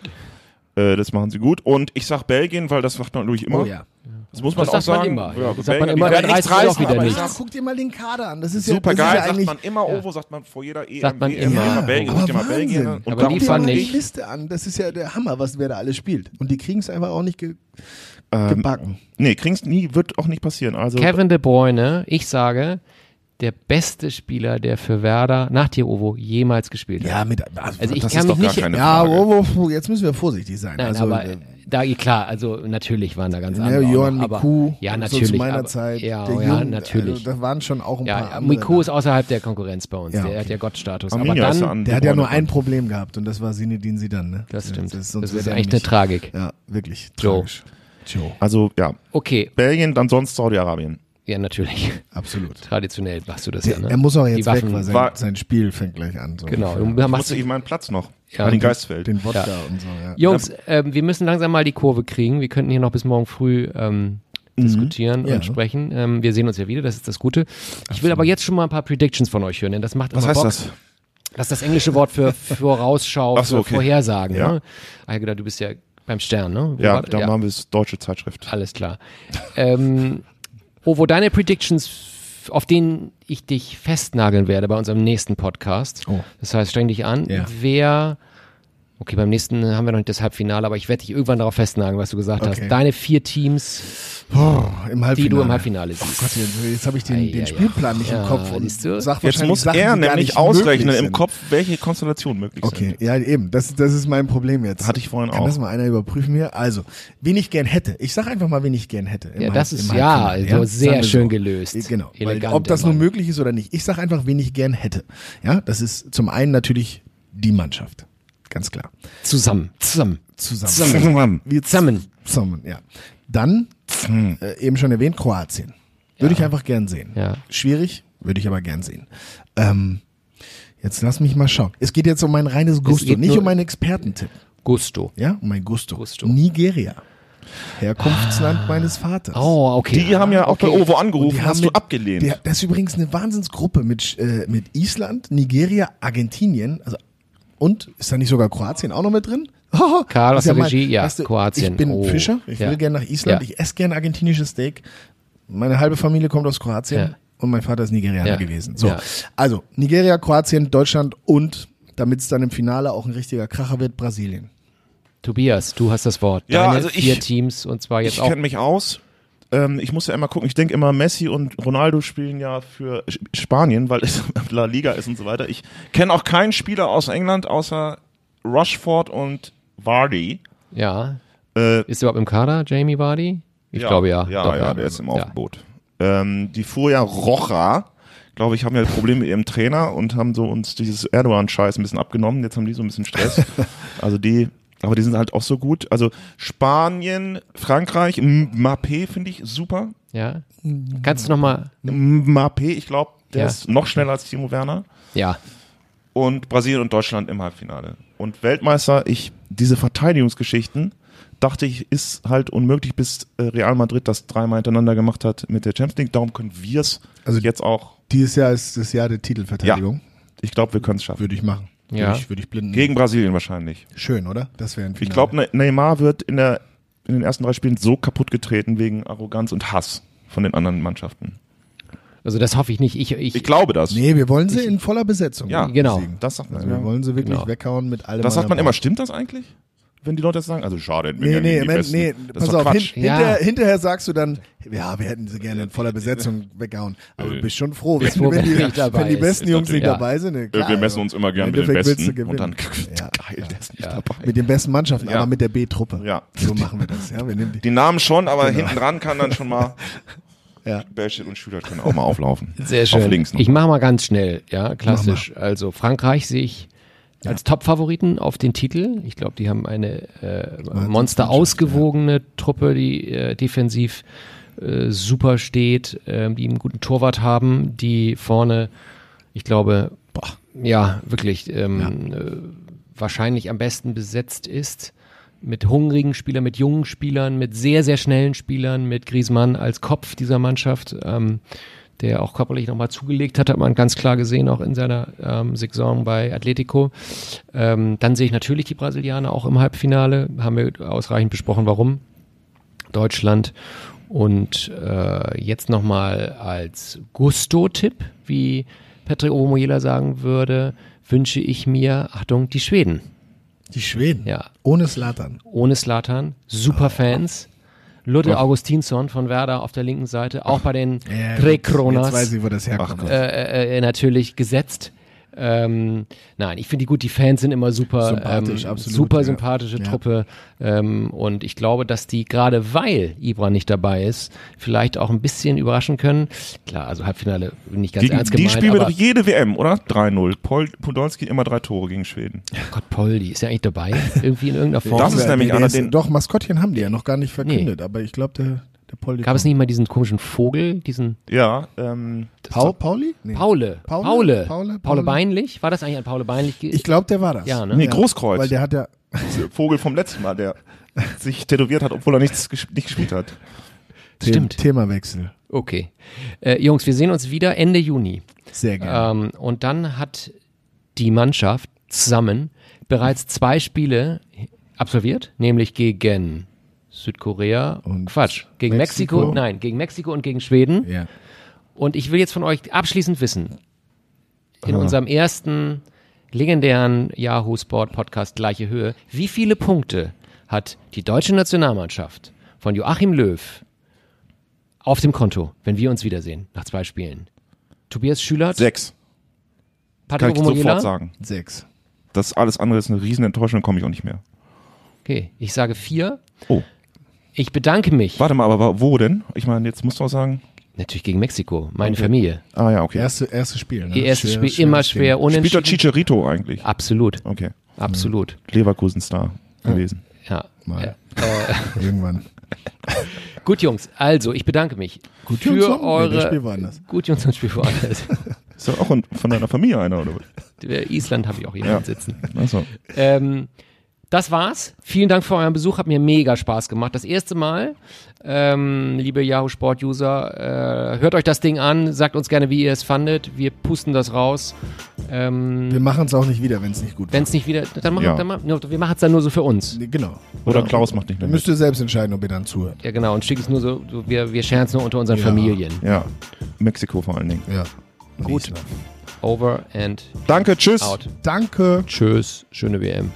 Äh, das machen sie gut. Und ich sag Belgien, weil das macht man natürlich immer. Oh ja. Das muss man Das auch sagt man sagen. immer. Ja, Das sagt man immer, dann werden reißt reißen, wieder ich Ja, sag, guck dir mal den Kader an. Das ist ja, Super das ist geil, ja sagt man immer Ovo, sagt man vor jeder EM. Sagt man WM, immer. immer Belgien, aber mal Belgien. Und Aber die fand ich- Liste an. Das ist ja der Hammer, was wer da alles spielt. Und die kriegen es einfach auch nicht ge Ähm, gebacken. Nee, kriegst nie, wird auch nicht passieren. Also Kevin De Bruyne, ich sage, der beste Spieler, der für Werder nach dir, Ovo, jemals gespielt hat. Ja, mit, Also ich das kann ist mich doch gar nicht. ja, Frage. wo, wo, jetzt müssen wir vorsichtig sein. Nein, also, aber äh, da klar, also natürlich waren da ganz ja, andere. auch Johann Miku, ja, so natürlich. zu meiner aber, Zeit. Ja, der oh, Jung, ja, natürlich. Also, da waren schon auch ein paar ja, andere. Miku ist außerhalb der Konkurrenz bei uns. Ja, der okay. hat ja Gottstatus. Aber ja dann, an der hat ja nur ein Problem gehabt und das war Sinedin Sidan. Ne? das stimmt. Das, sonst ist wäre der echt eine Tragik. Ja, wirklich. Joe. Tragisch. Joe. Also ja, Okay, Belgien, dann sonst Saudi-Arabien. Ja, natürlich. Absolut. Traditionell machst du das Der, ja, ne? Er muss auch jetzt weg, weil sein, War- sein Spiel fängt gleich an. So Genau. Du Ich machst, musste ich meinen Platz noch. Ja, Ja, den Geistfeld. Den Wodka Ja. und so, ja. Jungs, ähm, wir müssen langsam mal die Kurve kriegen. Wir könnten hier noch bis morgen früh ähm, diskutieren Mhm. Ja. und sprechen. Ähm, wir sehen uns ja wieder, das ist das Gute. Ich will aber jetzt schon mal ein paar Predictions von euch hören, denn das macht Was immer heißt Bock. das? Das ist das englische Wort für Vorausschau, Ach so, okay. Vorhersagen. Ja. Ne? Ah, genau, du bist ja beim Stern, ne? Wo Ja, war- da machen wir es deutsche Zeitschrift. Alles klar. ähm, Ovo, deine Predictions auf den ich dich festnageln werde bei unserem nächsten Podcast. Oh. Das heißt, streng dich an. Ja. Wer, okay, beim nächsten haben wir noch nicht das Halbfinale, aber ich werde dich irgendwann darauf festnageln, was du gesagt Okay. hast. Deine vier Teams, Oh, im Halbfinale. die du im Halbfinale Oh siehst. Gott, jetzt, jetzt habe ich den, Ei, den ei. Spielplan nicht Ja, im Kopf und siehst du? sag Jetzt muss Sachen, er nämlich nicht ausrechnen im. Kopf, welche Konstellationen möglich Okay, sind. ja eben, das, das ist mein Problem jetzt. Hatte ich vorhin Kann auch. das mal einer überprüfen hier? Also, wen ich gern hätte. Ich sag einfach mal, wen ich gern hätte. im Ja, das im ist- ja, also sehr schön gelöst. Äh, Genau, weil, Elegant ob das nun möglich ist oder nicht. Ich sag einfach, wen ich gern hätte. Ja, das ist zum einen natürlich die Mannschaft. Ganz klar. Zusammen, zusammen, Zusammen. Zusammen. Wir zusammen. Zusammen, ja. Dann, äh, eben schon erwähnt, Kroatien. Würde ich einfach gern sehen. Ja. Schwierig, würde ich aber gern sehen. Ähm, jetzt lass mich mal schauen. Es geht jetzt um mein reines Gusto, nicht um meinen Expertentipp. Gusto. Ja, um mein Gusto. Gusto. Nigeria. Herkunftsland meines Vaters. Oh, okay. Die haben ja auch bei Ovo angerufen, die hast haben du mit- abgelehnt. Der, das ist übrigens eine Wahnsinnsgruppe mit, äh, mit Island, Nigeria, Argentinien, also und ist da nicht sogar Kroatien auch noch mit drin? Karl aus der Regie, ja, weißt du, Kroatien. Ich bin Oh, Fischer, ich ja. will gerne nach Island, Ja. ich esse gerne argentinisches Steak. Meine halbe Familie kommt aus Kroatien Ja. und mein Vater ist Nigerianer Ja. gewesen. So, Ja. also Nigeria, Kroatien, Deutschland und damit es dann im Finale auch ein richtiger Kracher wird, Brasilien. Tobias, du hast das Wort. Ja, Deine also ich- vier Teams und zwar jetzt ich auch. kenne mich aus. Ähm, ich muss ja immer gucken, ich denke immer, Messi und Ronaldo spielen ja für Spanien, weil es La Liga ist und so weiter. Ich kenne auch keinen Spieler aus England außer Rushford und Vardy. Ja. Äh, Ist überhaupt im Kader, Jamie Vardy? Ich glaube ja. Ja, Doch, ja, der ist im Ja. Aufgebot. Ähm, die Furia Rocha, glaube ich, haben ja Probleme mit ihrem Trainer und haben so uns dieses Erdogan-Scheiß ein bisschen abgenommen. Jetzt haben die so ein bisschen Stress. also die, aber die sind halt auch so gut. Also Spanien, Frankreich, Mbappé finde ich super. Ja. Kannst du nochmal. Mbappé, ich glaube, der Ja. ist noch schneller als Timo Werner. Ja. Und Brasilien und Deutschland im Halbfinale. Und Weltmeister, ich, diese Verteidigungsgeschichten, dachte ich, ist halt unmöglich, bis äh, Real Madrid das dreimal hintereinander gemacht hat mit der Champions League. Darum können wir es Also jetzt auch. Dieses Jahr ist das Jahr der Titelverteidigung. Ich glaube, wir können es schaffen. Würde ich machen. Ja. Würde ich, würde ich blinden. Gegen Brasilien wahrscheinlich. Schön, oder? Das wäre ein Finale. Ich glaube, ne Neymar wird in, der, in den ersten drei Spielen so kaputt getreten wegen Arroganz und Hass von den anderen Mannschaften. Also das hoffe ich nicht. Ich, ich, Ich glaube das. Nee, wir wollen sie in voller Besetzung. Ja, genau. besiegen. Das sagt man. Also wir wollen sie wirklich Genau. weghauen mit allem. das sagt man immer. Stimmt das eigentlich? Wenn die Leute das sagen? Also schade. Nee, nee, die Moment, nee, das pass ist doch auf, hin. Ja. hinterher, hinterher sagst du dann, ja, wir hätten sie gerne in voller Besetzung weggehauen. Aber du bist schon froh, wenn, froh, wenn, die, wenn nicht dabei wenn die besten Ist Jungs nicht natürlich- dabei sind. Äh, Klar, wir messen uns immer im gerne mit den Besten und dann. Ja, geil, ja. der ist nicht Ja. dabei. Mit den besten Mannschaften, Ja. aber mit der B-Truppe. Ja. So machen wir das. Ja, wir nehmen die, Die Namen schon, aber hinten dran kann dann schon mal ja. Belschit und Schüler können auch mal auflaufen. Sehr schön. Auf links noch. Ich mache mal ganz schnell, ja, klassisch. Also Frankreich sehe ich als Top-Favoriten auf den Titel. Ich glaube, die haben eine äh, monster ausgewogene Truppe, die äh, defensiv äh, super steht, äh, die einen guten Torwart haben, die vorne, ich glaube, boah, ja, wirklich ähm, Äh, wahrscheinlich am besten besetzt ist. Mit hungrigen Spielern, mit jungen Spielern, mit sehr, sehr schnellen Spielern, mit Griezmann als Kopf dieser Mannschaft. Ähm, der auch körperlich nochmal zugelegt hat, hat man ganz klar gesehen, auch in seiner ähm, Saison bei Atletico. Ähm, dann sehe ich natürlich die Brasilianer auch im Halbfinale, haben wir ausreichend besprochen, warum. Deutschland und äh, jetzt nochmal als Gusto-Tipp, wie Patrick Omoyela sagen würde, wünsche ich mir, Achtung, die Schweden. Die Schweden. Ja. Ohne Slattern. Ohne Slatan, super Fans. Ludde Augustinsson von Werder auf der linken Seite, auch bei den das herkommt. äh, äh, natürlich gesetzt. Ähm, nein, ich finde die gut, die Fans sind immer super, Sympathisch, ähm, absolut, super ja. sympathische Ja. Truppe ähm, und ich glaube, dass die gerade weil Ibra nicht dabei ist, vielleicht auch ein bisschen überraschen können. Klar, also Halbfinale nicht ganz Gegen, ernst die gemeint, spielen wir doch jede WM, oder? 3-0. Pol Podolski immer drei Tore gegen Schweden. Gott, Poldi ist ja eigentlich dabei, irgendwie in irgendeiner Form. Das ist nämlich einer, den- Doch, Maskottchen haben die ja noch gar nicht verkündet, aber ich glaube, der. Gab es nicht mal diesen komischen Vogel, diesen Ja, ähm, Paul, Pauli? Nee. Paule, Paule? Paule, Paule? Paule? Beinlich? War das eigentlich ein Paule Beinlich? Ich glaube, der war das. Ja, ne? nee, Ja, Großkreuz. Weil der hat ja. Vogel vom letzten Mal, der sich tätowiert hat, obwohl er nichts ges nicht gespielt hat. Stimmt. Themawechsel. Okay. Äh, Jungs, wir sehen uns wieder Ende Juni. Sehr gerne. Ähm, und dann hat die Mannschaft zusammen bereits zwei Spiele absolviert, nämlich gegen Südkorea Und Quatsch, gegen Mexiko, Mexiko. nein, gegen Mexiko und gegen Schweden. ja. Und ich will jetzt von euch abschließend wissen, in Ah. unserem ersten legendären Yahoo Sport Podcast Gleiche Höhe, wie viele Punkte hat die deutsche Nationalmannschaft von Joachim Löw auf dem Konto, wenn wir uns wiedersehen, nach zwei Spielen? Tobias Schülert, Sechs. Kann Patrick ich Omoyela? sofort sagen. Sechs. Das alles andere ist eine riesen Enttäuschung, komme ich auch nicht mehr. Okay, ich sage vier. Oh. Ich bedanke mich. Warte mal, aber wo denn? Ich meine, jetzt musst du auch sagen. Natürlich gegen Mexiko, meine Familie. Ah ja, okay. Erste, erste Spiel. Ne? Ihr erstes Schwer- Spiel immer schweres schwer, Ding. Spielt der unentschieden. Chicharito eigentlich? Absolut, Okay. absolut. Leverkusen-Star gewesen. Ja. Mal. Äh, Irgendwann. gut, Jungs, also ich bedanke mich Gut, für Jungs, nee, eure. das Spiel war anders. Gut, Jungs, und Spiel woanders. Ist ja auch von deiner Familie einer, oder was? Island habe ich auch jemanden Ja. sitzen. Achso. Ähm, das war's. Vielen Dank für euren Besuch. Hat mir mega Spaß gemacht. Das erste Mal, ähm, liebe Yahoo Sport User, äh, hört euch das Ding an. Sagt uns gerne, wie ihr es fandet. Wir pusten das raus. Ähm, Wir machen es auch nicht wieder, wenn es nicht gut Wenn es nicht wieder, dann machen Ja. dann machen, wir machen es dann nur so für uns. Genau. Oder Klaus macht nicht mehr müsst ihr selbst entscheiden, ob ihr dann zuhört. Ja, genau. Und schick es nur so, so wir, wir scheren es nur unter unseren Ja. Familien. Ja. Mexiko vor allen Dingen. Ja. Gut. Mal. Over and Danke, tschüss. out. Danke. Tschüss. Schöne WM.